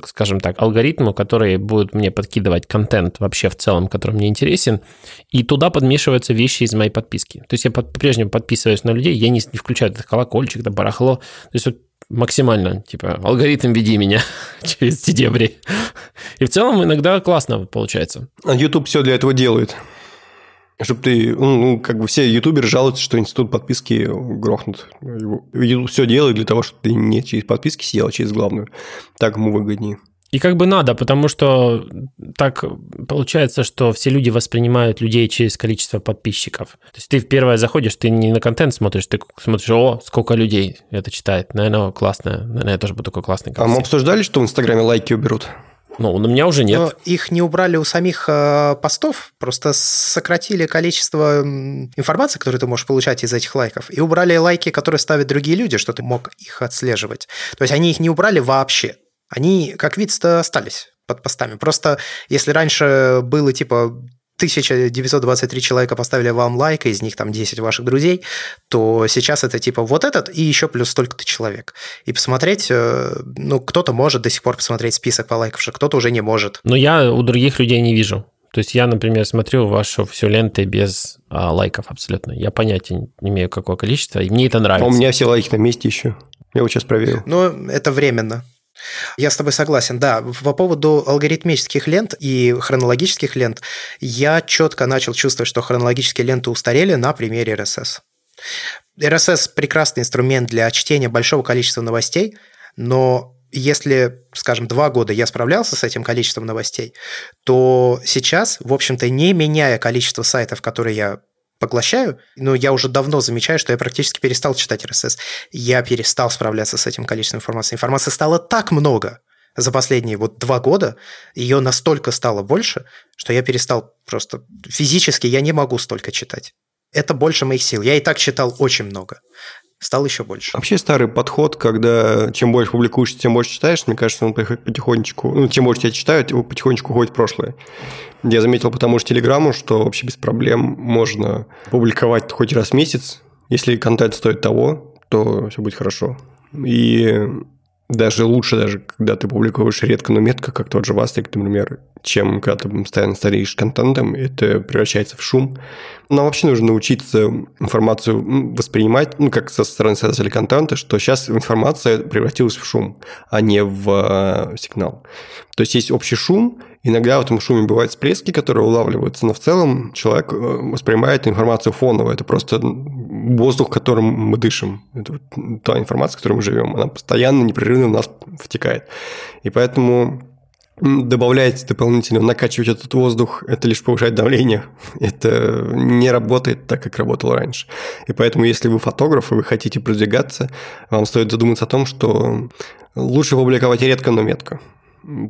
скажем так, алгоритму, который будет мне подкидывать контент вообще в целом, который мне интересен, и туда подмешиваются вещи из моей подписки. То есть я по-прежнему подписываюсь на людей, я не, не включаю этот колокольчик, да барахло. То есть вот максимально, типа, алгоритм веди меня через эти дебри. И в целом иногда классно получается. А YouTube все для этого делает. Чтобы ты, ну, ну, как бы все ютуберы жалуются, что институт подписки грохнут. YouTube все делает для того, чтобы ты не через подписки сидел, а через главную. Так ему выгоднее. И как бы надо, потому что так получается, что все люди воспринимают людей через количество подписчиков. То есть ты в первое заходишь, ты не на контент смотришь, ты смотришь, о, сколько людей это читает. Наверное, классно. Наверное, я тоже буду такой классный. А мы обсуждали, что в Инстаграме лайки уберут? Ну, у меня уже нет. Но их не убрали у самих э, постов, просто сократили количество информации, которую ты можешь получать из этих лайков, и убрали лайки, которые ставят другие люди, что ты мог их отслеживать. То есть они их не убрали вообще. Они как вид-то остались под постами. Просто если раньше было типа 1923 человека поставили вам лайк, из них там 10 ваших друзей, то сейчас это типа вот этот и еще плюс столько-то человек. И посмотреть, э, ну, кто-то может до сих пор посмотреть список по лайков, кто-то уже не может. Но я у других людей не вижу. То есть я, например, смотрю вашу всю ленту без а, лайков абсолютно. Я понятия не имею, какое количество, и мне это нравится. А у меня все лайки на месте еще. Я вот сейчас проверил. Ну, это временно. Я с тобой согласен, да. По поводу алгоритмических лент и хронологических лент, я четко начал чувствовать, что хронологические ленты устарели на примере RSS. RSS – прекрасный инструмент для чтения большого количества новостей, но если, скажем, два года я справлялся с этим количеством новостей, то сейчас, в общем-то, не меняя количество сайтов, которые я поглощаю, но я уже давно замечаю, что я практически перестал читать RSS. Я перестал справляться с этим количеством информации. Информации стало так много за последние вот два года, ее настолько стало больше, что я перестал просто физически, я не могу столько читать. Это больше моих сил. Я и так читал очень много стал еще больше. Вообще старый подход, когда чем больше публикуешь, тем больше читаешь, мне кажется, он потихонечку, ну, чем больше тебя читают, потихонечку уходит в прошлое. Я заметил потому что Телеграмму, что вообще без проблем можно публиковать хоть раз в месяц. Если контент стоит того, то все будет хорошо. И даже лучше, даже когда ты публикуешь редко, но метко, как тот же Вастрик, например, чем когда ты постоянно стареешь контентом, это превращается в шум. Нам вообще нужно научиться информацию воспринимать, ну, как со стороны создателя контента, что сейчас информация превратилась в шум, а не в э, сигнал. То есть есть общий шум, Иногда в этом шуме бывают всплески, которые улавливаются, но в целом человек э, воспринимает информацию фоново. Это просто воздух, которым мы дышим. Это вот та информация, в которой мы живем. Она постоянно, непрерывно в нас втекает. И поэтому добавлять дополнительно, накачивать этот воздух, это лишь повышает давление. Это не работает так, как работало раньше. И поэтому, если вы фотограф и вы хотите продвигаться, вам стоит задуматься о том, что лучше публиковать редко, но метко.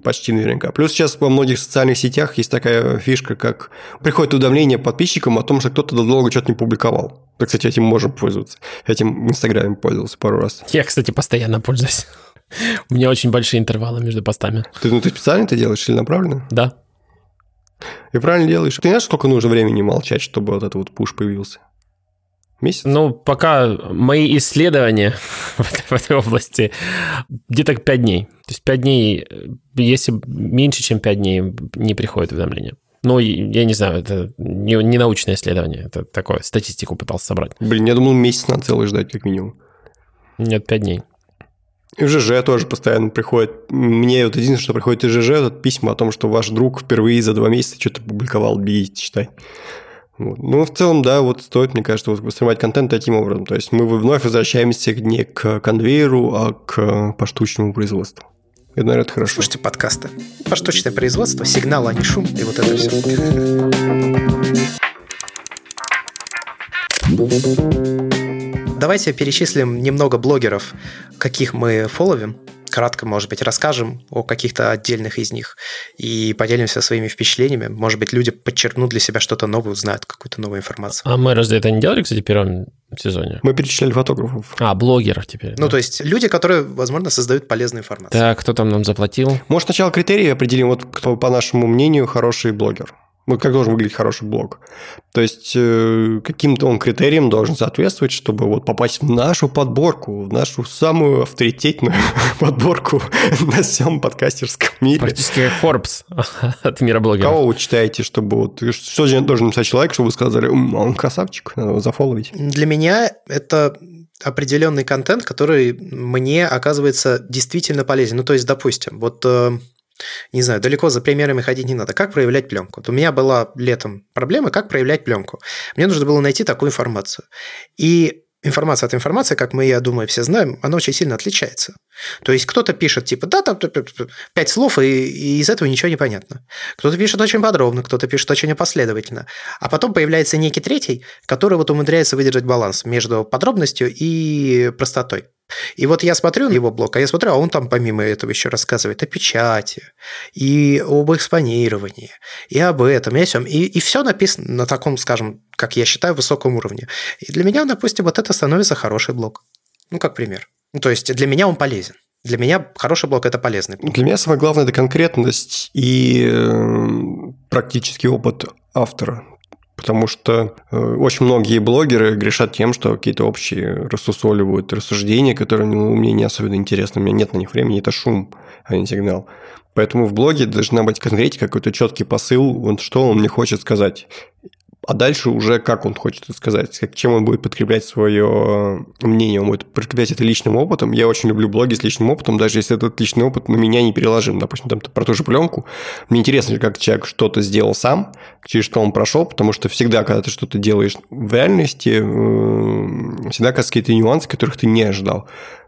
Почти наверняка. Плюс сейчас во многих социальных сетях есть такая фишка, как приходит уведомление подписчикам о том, что кто-то долго что-то не публиковал. Да, кстати, этим можем пользоваться. Этим в Инстаграме пользовался пару раз. Я, кстати, постоянно пользуюсь. У меня очень большие интервалы между постами. Ты, ну, ты специально это делаешь или направленно? Да. И правильно делаешь. Ты знаешь, сколько нужно времени молчать, чтобы вот этот вот пуш появился? Месяц? Ну, пока мои исследования в этой области где-то 5 дней. То есть 5 дней, если меньше, чем 5 дней не приходит уведомление. Ну, я не знаю, это не, не научное исследование, это такое, статистику пытался собрать. Блин, я думал, месяц надо целый ждать, как минимум. Нет, 5 дней. И в ЖЖ тоже постоянно приходит. Мне вот единственное, что приходит из ЖЖ, это письма о том, что ваш друг впервые за два месяца что-то публиковал, бегите, читай. Вот. Ну, в целом, да, вот стоит, мне кажется, воспринимать контент таким образом. То есть мы вновь возвращаемся не к конвейеру, а к поштучному производству. Это, наверное, это хорошо. Слушайте подкасты. Поштучное производство, сигнал, а не шум, и вот это все. Давайте перечислим немного блогеров, каких мы фоловим кратко, может быть, расскажем о каких-то отдельных из них и поделимся своими впечатлениями. Может быть, люди подчеркнут для себя что-то новое, узнают какую-то новую информацию. А мы разве это не делали, кстати, в первом сезоне? Мы перечисляли фотографов. А, блогеров теперь. Ну, да. то есть люди, которые, возможно, создают полезную информацию. Так, кто там нам заплатил? Может, сначала критерии определим, вот кто, по нашему мнению, хороший блогер. Вот как должен выглядеть хороший блог. То есть, э, каким-то он критериям должен соответствовать, чтобы вот попасть в нашу подборку, в нашу самую авторитетную подборку на всем подкастерском мире. Практически как Forbes от мира блогеров. Кого вы читаете, чтобы вот... Что должен написать человек, чтобы вы сказали, он красавчик, надо его зафоловить? Для меня это определенный контент, который мне оказывается действительно полезен. Ну, то есть, допустим, вот э, не знаю, далеко за примерами ходить не надо. Как проявлять пленку? Вот у меня была летом проблема, как проявлять пленку. Мне нужно было найти такую информацию. И информация от информации, как мы, я думаю, все знаем, она очень сильно отличается. То есть кто-то пишет типа, да, там пять слов, и, и из этого ничего не понятно. Кто-то пишет очень подробно, кто-то пишет очень последовательно. А потом появляется некий третий, который вот умудряется выдержать баланс между подробностью и простотой. И вот я смотрю на его блог, а я смотрю, а он там помимо этого еще рассказывает о печати, и об экспонировании, и об этом, и о всем. И, и все написано на таком, скажем, как я считаю, высоком уровне. И для меня, допустим, вот это становится хороший блог. Ну, как пример. Ну, то есть для меня он полезен. Для меня хороший блог – это полезный блог. Для меня самое главное – это конкретность и э, практический опыт автора. Потому что э, очень многие блогеры грешат тем, что какие-то общие рассусоливают рассуждения, которые ну, мне не особенно интересны, у меня нет на них времени, это шум, а не сигнал. Поэтому в блоге должна быть конкретика, какой-то четкий посыл, вот что он мне хочет сказать. А дальше уже как он хочет сказать, как, чем он будет подкреплять свое мнение, он будет подкреплять это личным опытом. Я очень люблю блоги с личным опытом, даже если этот личный опыт на меня не переложим. Допустим, там про ту же пленку. Мне интересно, как человек что-то сделал сам, через что он прошел, потому что всегда, когда ты что-то делаешь в реальности, всегда оказываются какие-то нюансы, которых ты не ожидал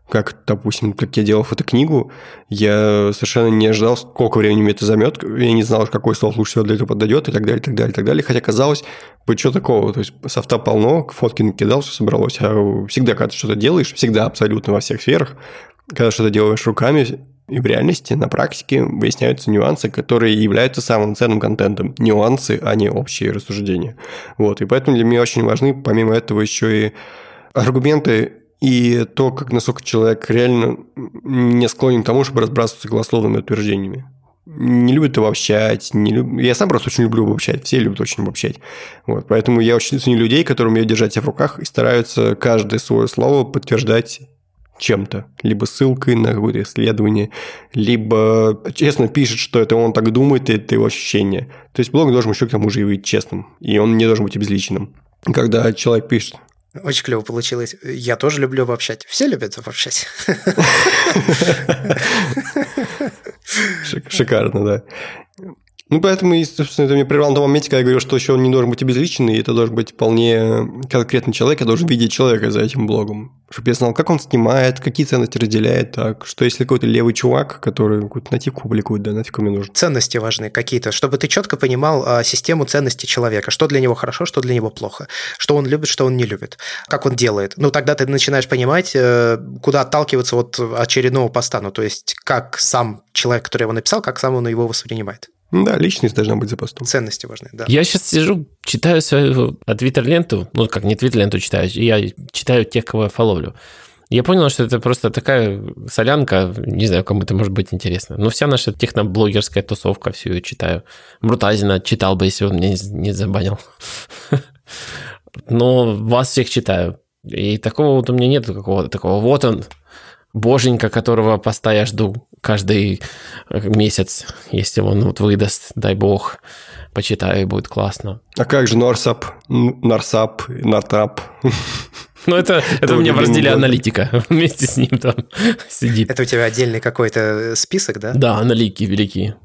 как, допустим, как я делал фотокнигу, я совершенно не ожидал, сколько времени мне это займет, я не знал, какой софт лучше всего для этого подойдет, и так далее, и так далее, и так далее. Хотя казалось, бы, что такого, то есть софта полно, фотки накидал, все собралось. А всегда, когда ты что-то делаешь, всегда абсолютно во всех сферах, когда что-то делаешь руками, и в реальности, на практике выясняются нюансы, которые являются самым ценным контентом. Нюансы, а не общие рассуждения. Вот. И поэтому для меня очень важны, помимо этого, еще и аргументы и то, как насколько человек реально не склонен к тому, чтобы разбрасываться голословными утверждениями. Не любит обобщать. Не люб... Я сам просто очень люблю обобщать. Все любят очень обобщать. Вот. Поэтому я очень ценю людей, которые умеют держать себя в руках и стараются каждое свое слово подтверждать чем-то. Либо ссылкой на какое-то исследование, либо честно пишет, что это он так думает, и это его ощущение. То есть блог должен еще к тому же и быть честным. И он не должен быть обезличенным. Когда человек пишет, очень клево получилось. Я тоже люблю обобщать. Все любят обобщать. Шикарно, да. Ну, поэтому, собственно, это мне прервал на том моменте, когда я говорил, что еще он не должен быть обезличенный, это должен быть вполне конкретный человек, я должен видеть человека за этим блогом. Чтобы я знал, как он снимает, какие ценности разделяет, так, что если какой-то левый чувак, который какую-то нативку публикует, да, нафиг мне нужен. Ценности важны какие-то, чтобы ты четко понимал а, систему ценностей человека, что для него хорошо, что для него плохо, что он любит, что он не любит, как он делает. Ну, тогда ты начинаешь понимать, э, куда отталкиваться от очередного поста, ну, то есть как сам человек, который его написал, как сам он его воспринимает. Да, личность должна быть за постом. Ценности важны, да. Я сейчас сижу, читаю свою твиттер-ленту, ну, как не твиттер-ленту читаю, я читаю тех, кого я фоловлю. Я понял, что это просто такая солянка, не знаю, кому это может быть интересно. Но вся наша техноблогерская тусовка, всю ее читаю. Мрутазина читал бы, если он меня не забанил. Но вас всех читаю. И такого вот у меня нет какого-то такого. Вот он, боженька, которого поста я жду каждый месяц, если он вот выдаст, дай бог, почитаю, и будет классно. А как же Норсап, Нарсап, Нартап? Ну, это, это у меня в разделе аналитика. Вместе с ним там сидит. Это у тебя отдельный какой-то список, да? Да, аналитики великие.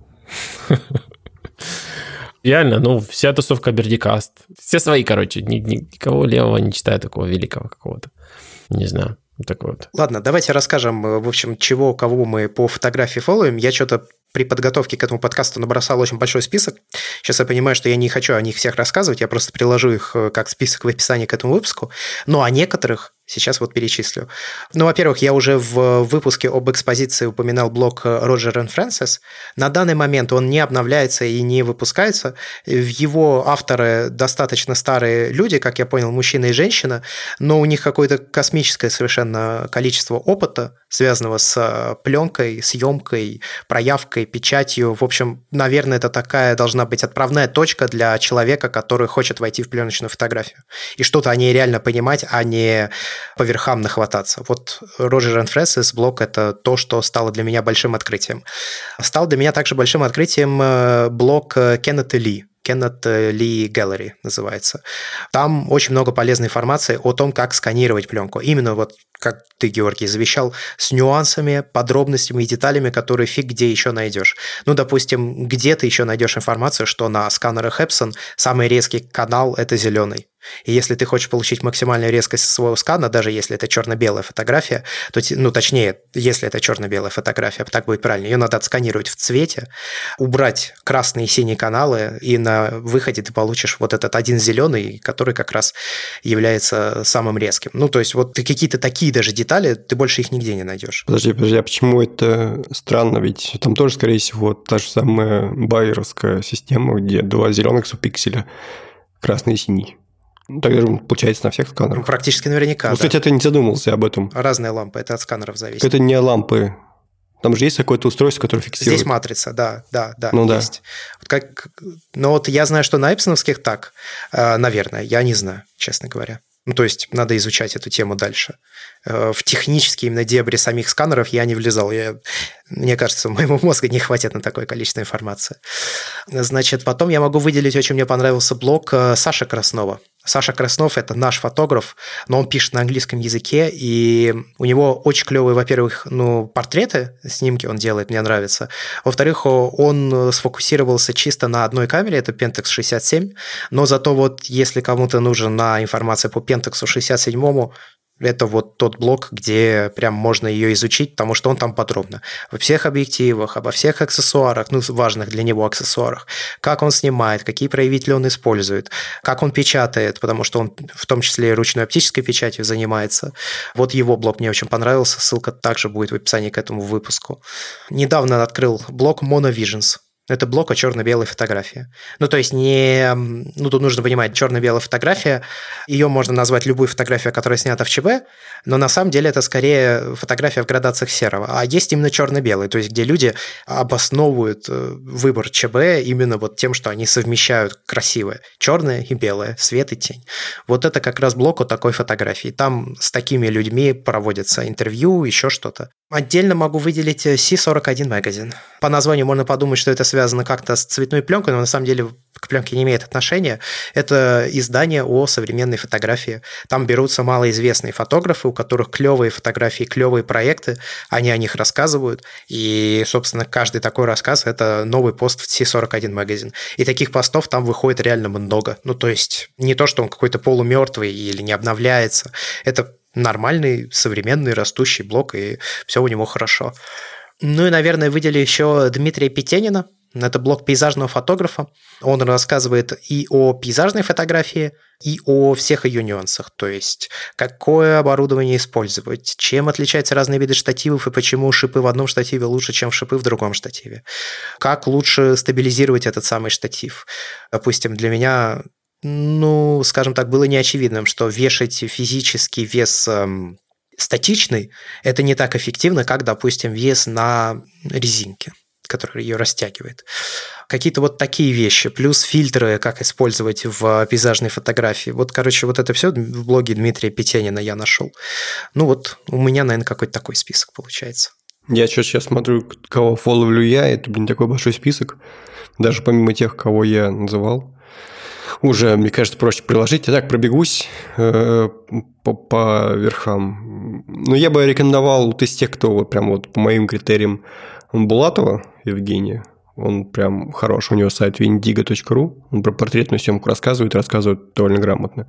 Реально, ну, вся тусовка Бердикаст. Все свои, короче. Никого левого не читаю такого великого какого-то. Не знаю. Так вот. Ладно, давайте расскажем, в общем, чего, кого мы по фотографии фолловим. Я что-то при подготовке к этому подкасту набросал очень большой список. Сейчас я понимаю, что я не хочу о них всех рассказывать, я просто приложу их э, как список в описании к этому выпуску. Но о некоторых Сейчас вот перечислю. Ну, во-первых, я уже в выпуске об экспозиции упоминал блог Роджер и Фрэнсис. На данный момент он не обновляется и не выпускается. Его авторы достаточно старые люди, как я понял, мужчина и женщина, но у них какое-то космическое совершенно количество опыта, связанного с пленкой, съемкой, проявкой, печатью. В общем, наверное, это такая должна быть отправная точка для человека, который хочет войти в пленочную фотографию. И что-то о ней реально понимать, а не по верхам нахвататься. Вот Роджер и Фрэнсис блог – это то, что стало для меня большим открытием. Стал для меня также большим открытием э, блог э, Кеннета Ли, Кеннет Ли Gallery называется. Там очень много полезной информации о том, как сканировать пленку. Именно вот как ты, Георгий, завещал, с нюансами, подробностями и деталями, которые фиг где еще найдешь. Ну, допустим, где ты еще найдешь информацию, что на сканерах Epson самый резкий канал – это зеленый. И если ты хочешь получить максимальную резкость своего скана, даже если это черно-белая фотография, то, ну, точнее, если это черно-белая фотография, так будет правильно, ее надо отсканировать в цвете, убрать красные и синие каналы, и на выходе ты получишь вот этот один зеленый, который как раз является самым резким. Ну, то есть вот какие-то такие даже детали, ты больше их нигде не найдешь. Подожди, подожди, а почему это странно? Ведь там тоже, скорее всего, та же самая байеровская система, где два зеленых субпикселя, красный и синий. Ну, так даже получается на всех сканерах. Практически наверняка, ну, Кстати, да. ты не задумался об этом. Разные лампы, это от сканеров зависит. Это не лампы. Там же есть какое-то устройство, которое фиксирует. Здесь матрица, да, да, да, ну, есть. Да. Вот как, но вот я знаю, что на эпсоновских так, э, наверное, я не знаю, честно говоря. Ну, то есть надо изучать эту тему дальше. Э, в технические именно дебри самих сканеров я не влезал. Я, мне кажется, моему мозгу не хватит на такое количество информации. Значит, потом я могу выделить, очень мне понравился блог э, Саши Краснова. Саша Краснов – это наш фотограф, но он пишет на английском языке, и у него очень клевые, во-первых, ну, портреты, снимки он делает, мне нравится. Во-вторых, он сфокусировался чисто на одной камере, это Pentax 67, но зато вот если кому-то нужна информация по Pentax 67, это вот тот блок, где прям можно ее изучить, потому что он там подробно. Во всех объективах, обо всех аксессуарах, ну, важных для него аксессуарах, как он снимает, какие проявители он использует, как он печатает, потому что он в том числе и ручной оптической печатью занимается. Вот его блог мне очень понравился, ссылка также будет в описании к этому выпуску. Недавно открыл блог Monovisions. Это блок о черно-белой фотографии. Ну, то есть не... Ну, тут нужно понимать, черно-белая фотография, ее можно назвать любую фотографию, которая снята в ЧБ, но на самом деле это скорее фотография в градациях серого. А есть именно черно-белый, то есть где люди обосновывают э, выбор ЧБ именно вот тем, что они совмещают красивое. Черное и белое, свет и тень. Вот это как раз блок о такой фотографии. Там с такими людьми проводятся интервью, еще что-то. Отдельно могу выделить C41 магазин. По названию можно подумать, что это связано как-то с цветной пленкой, но на самом деле к пленке не имеет отношения. Это издание о современной фотографии. Там берутся малоизвестные фотографы, у которых клевые фотографии, клевые проекты, они о них рассказывают. И, собственно, каждый такой рассказ – это новый пост в C41 магазин. И таких постов там выходит реально много. Ну, то есть не то, что он какой-то полумертвый или не обновляется. Это нормальный, современный, растущий блок, и все у него хорошо. Ну и, наверное, выделю еще Дмитрия Петенина. Это блог пейзажного фотографа. Он рассказывает и о пейзажной фотографии, и о всех ее нюансах. То есть, какое оборудование использовать, чем отличаются разные виды штативов и почему шипы в одном штативе лучше, чем шипы в другом штативе. Как лучше стабилизировать этот самый штатив. Допустим, для меня ну, скажем так, было неочевидным, что вешать физический вес эм, статичный – это не так эффективно, как, допустим, вес на резинке который ее растягивает. Какие-то вот такие вещи, плюс фильтры, как использовать в пейзажной фотографии. Вот, короче, вот это все в блоге Дмитрия Петенина я нашел. Ну вот, у меня, наверное, какой-то такой список получается. Я что сейчас смотрю, кого фолловлю я, это, блин, такой большой список. Даже помимо тех, кого я называл уже, мне кажется, проще приложить. Я так пробегусь э, по, по верхам. Но я бы рекомендовал вот из тех, кто вот прям вот по моим критериям Булатова Евгения. Он прям хорош. У него сайт vindigo.ru. Он про портретную съемку рассказывает, рассказывает довольно грамотно.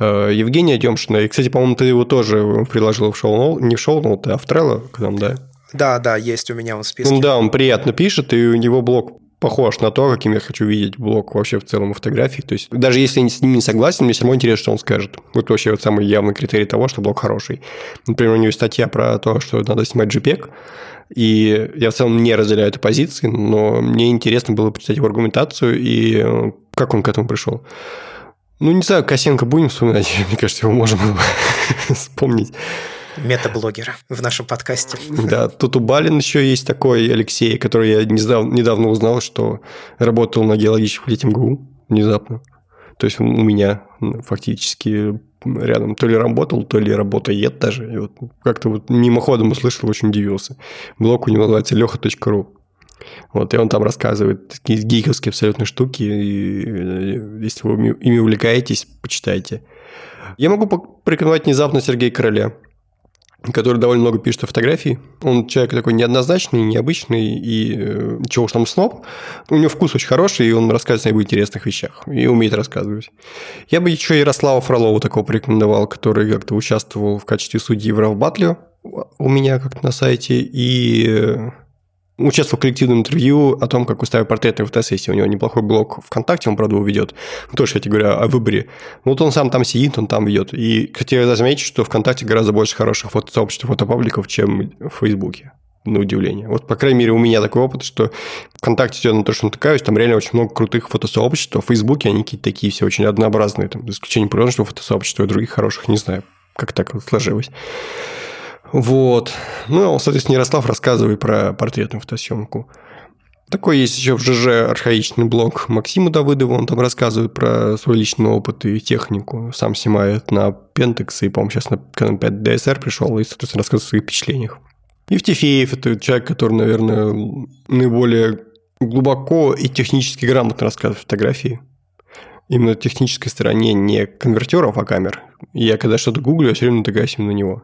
Э, Евгения Демшина. И, кстати, по-моему, ты его тоже приложил в шоу не в шоу а в Trello, да? Да, да, есть у меня он в списке. Ну да, он приятно пишет, и у него блог похож на то, каким я хочу видеть блог вообще в целом фотографии. То есть даже если я с ним не согласен, мне все равно интересно, что он скажет. Вот вообще вот самый явный критерий того, что блог хороший. Например, у него есть статья про то, что надо снимать JPEG, и я в целом не разделяю эту позицию, но мне интересно было почитать его аргументацию и э, как он к этому пришел. Ну, не знаю, Косенко будем вспоминать, мне кажется, его можем вспомнить метаблогера в нашем подкасте. Да, тут у Балин еще есть такой Алексей, который я недавно узнал, что работал на геологическом лите МГУ внезапно. То есть он у меня фактически рядом то ли работал, то ли работает даже. И вот как-то вот мимоходом услышал, очень удивился. Блог у него называется леха.ру. Вот, и он там рассказывает такие гиковские абсолютно штуки. И если вы ими увлекаетесь, почитайте. Я могу порекомендовать внезапно Сергея Короля который довольно много пишет о фотографии. Он человек такой неоднозначный, необычный, и э, чего уж там сноб. У него вкус очень хороший, и он рассказывает о интересных вещах, и умеет рассказывать. Я бы еще Ярослава Фролова такого порекомендовал, который как-то участвовал в качестве судьи в Равбатле у меня как-то на сайте, и э, участвовал в коллективном интервью о том, как устраивать портреты в фотосессии. У него неплохой блог ВКонтакте, он, правда, его ведет. Тоже, кстати говоря, о выборе. Ну, вот он сам там сидит, он там ведет. И, я заметить, что ВКонтакте гораздо больше хороших фотосообществ, фотопабликов, чем в Фейсбуке на удивление. Вот, по крайней мере, у меня такой опыт, что ВКонтакте, все на то, что натыкаюсь, там реально очень много крутых фотосообществ, а в Фейсбуке они какие-то такие все очень однообразные, там, за исключением природного фотосообщества и других хороших, не знаю, как так сложилось. Вот. Ну, соответственно, Ярослав, рассказывай про портретную фотосъемку. Такой есть еще в ЖЖ архаичный блог Максима Давыдова. Он там рассказывает про свой личный опыт и технику. Сам снимает на Pentax и, по-моему, сейчас на Canon 5 DSR пришел и, соответственно, рассказывает о своих впечатлениях. Евтефеев – это человек, который, наверное, наиболее глубоко и технически грамотно рассказывает фотографии. Именно технической стороне не конвертеров, а камер. Я когда что-то гуглю, я все время натыкаюсь на него.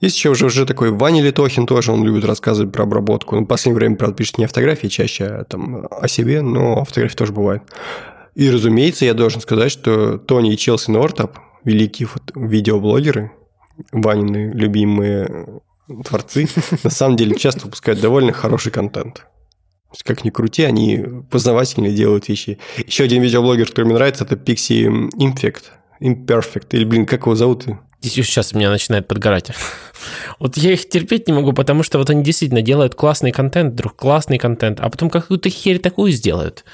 Есть еще уже, уже такой Ваня Литохин тоже, он любит рассказывать про обработку. Ну, в последнее время, правда, пишет не о фотографии чаще, а там о себе, но фотографии тоже бывает. И, разумеется, я должен сказать, что Тони и Челси Нортап, великие видеоблогеры, Ванины любимые творцы, на самом деле часто выпускают довольно хороший контент. Как ни крути, они познавательнее делают вещи. Еще один видеоблогер, который мне нравится, это Pixie Infect. Imperfect. Или, блин, как его зовут? Сейчас у меня начинает подгорать. Вот я их терпеть не могу, потому что вот они действительно делают классный контент, вдруг классный контент, а потом какую-то херь такую сделают,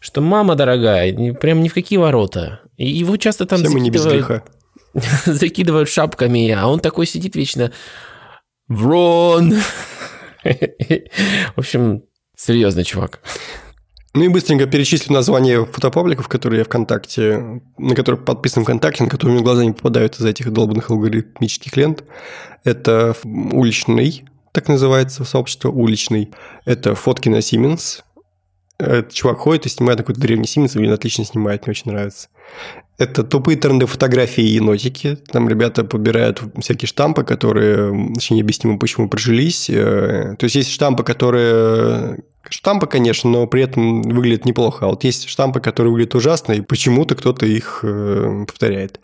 что мама дорогая, прям ни в какие ворота. И его часто там Все греха. закидывают шапками, а он такой сидит вечно. Врон! В общем, серьезный чувак. Ну и быстренько перечислю названия фотопабликов, которые я ВКонтакте, на которых подписан ВКонтакте, на которые мне глаза не попадают из этих долбанных алгоритмических лент. Это уличный, так называется, сообщество уличный. Это фотки на Siemens. Этот чувак ходит и снимает какой-то древний Siemens, он отлично снимает, мне очень нравится. Это тупые тренды фотографии и енотики. Там ребята подбирают всякие штампы, которые вообще необъяснимо почему прижились. Э, то есть есть штампы, которые штампы, конечно, но при этом выглядят неплохо. А вот есть штампы, которые выглядят ужасно, и почему-то кто-то их э, повторяет.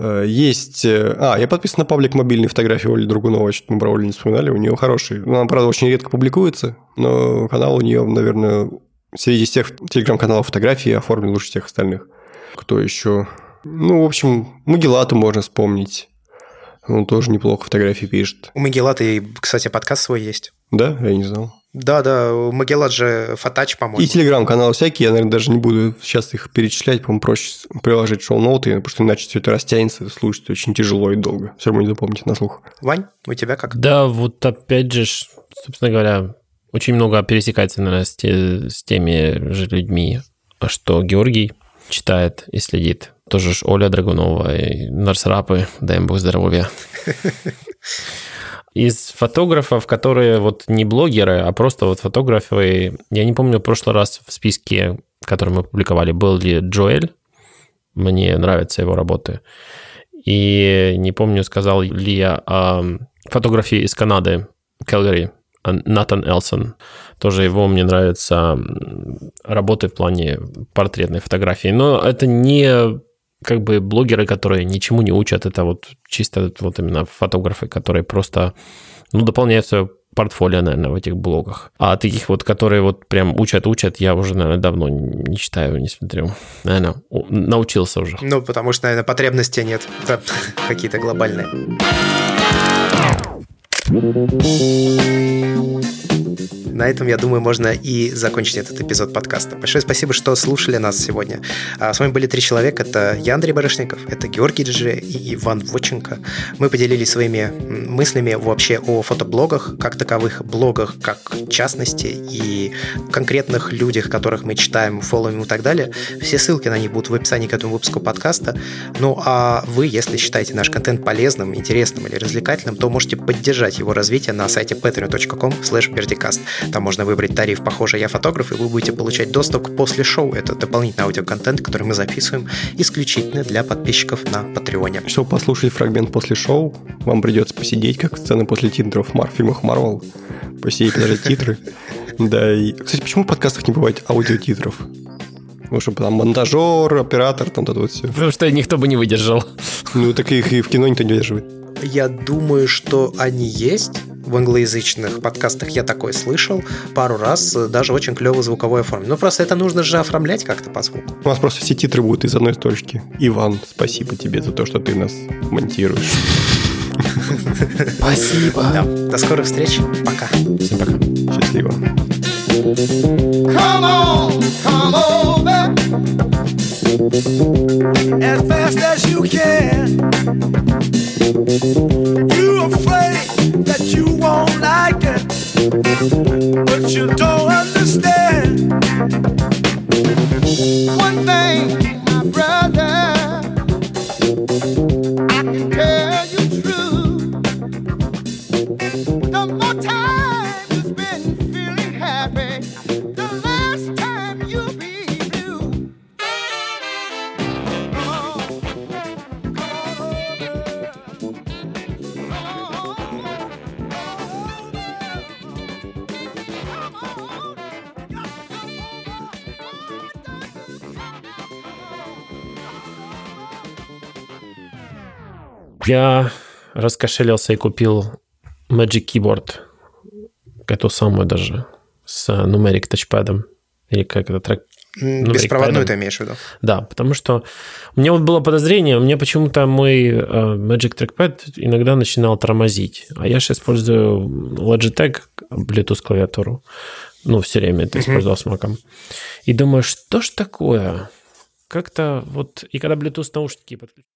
Э, есть... А, я подписан на паблик мобильной фотографии Оли Другуновой, что мы про Олю не вспоминали, у нее хороший. Ну, она, правда, очень редко публикуется, но канал у нее, наверное, среди всех телеграм-каналов фотографии оформлен лучше всех остальных. Кто еще? Ну, в общем, Магеллату можно вспомнить. Он тоже неплохо фотографии пишет. У Магеллата, кстати, подкаст свой есть. Да? Я не знал. Да, да, Магеллат же Фатач, по-моему. И телеграм-каналы всякие, я, наверное, даже не буду сейчас их перечислять, по-моему, проще приложить шоу-ноуты, потому что иначе все это растянется, слушать очень тяжело и долго. Все равно не запомните на слух. Вань, у тебя как? Да, вот опять же, собственно говоря, очень много пересекается, наверное, с, те, с теми же людьми, что Георгий читает и следит. Тоже ж Оля Драгунова и Нарсрапы, дай им бог здоровья. Из фотографов, которые вот не блогеры, а просто вот фотографы, я не помню, в прошлый раз в списке, который мы публиковали, был ли Джоэль, мне нравятся его работы. И не помню, сказал ли я о фотографии из Канады, Калгари, Натан Элсон. Тоже его мне нравятся работы в плане портретной фотографии. Но это не как бы блогеры, которые ничему не учат, это вот чисто вот именно фотографы, которые просто ну, дополняют свое портфолио, наверное, в этих блогах. А таких вот, которые вот прям учат-учат, я уже, наверное, давно не читаю, не смотрю. Наверное, научился уже. Ну, потому что, наверное, потребностей нет какие-то глобальные. На этом, я думаю, можно и закончить этот эпизод подкаста. Большое спасибо, что слушали нас сегодня. А с вами были три человека. Это я, Андрей Барышников, это Георгий Джи и Иван Воченко. Мы поделились своими мыслями вообще о фотоблогах, как таковых блогах, как частности, и конкретных людях, которых мы читаем, фолловим и так далее. Все ссылки на них будут в описании к этому выпуску подкаста. Ну а вы, если считаете наш контент полезным, интересным или развлекательным, то можете поддержать его развитие на сайте patreon.com slash там можно выбрать тариф «Похоже, я фотограф», и вы будете получать доступ к после шоу. Это дополнительный аудиоконтент, который мы записываем исключительно для подписчиков на Патреоне. Чтобы послушать фрагмент после шоу, вам придется посидеть, как сцены после титров в фильмах Марвел. Посидеть, подождать титры. Да, и... Кстати, почему в подкастах не бывает аудиотитров? Ну, чтобы там монтажер, оператор, там это вот все. Потому что никто бы не выдержал. Ну, так их и в кино никто не выдерживает. Я думаю, что они есть, в англоязычных подкастах я такое слышал пару раз, даже очень клево звуковое оформление. Ну, просто это нужно же оформлять как-то по звуку. У нас просто все титры будут из одной строчки. Иван, спасибо тебе за то, что ты нас монтируешь. Спасибо. Да. До скорых встреч. Пока. Всем пока. Счастливо. Come on, come over as fast as you can. You afraid that you won't like it. but you don't understand. One thing, Я раскошелился и купил Magic Keyboard. Эту самую даже. С numeric тачпадом. Или как это трек. Ну, Беспроводную ты имеешь в виду? Да, потому что у меня вот было подозрение, у меня почему-то мой э, Magic Trackpad иногда начинал тормозить. А я же использую Logitech Bluetooth клавиатуру. Ну, все время это использовал с маком. И думаю, что ж такое? Как-то вот... И когда Bluetooth наушники подключил...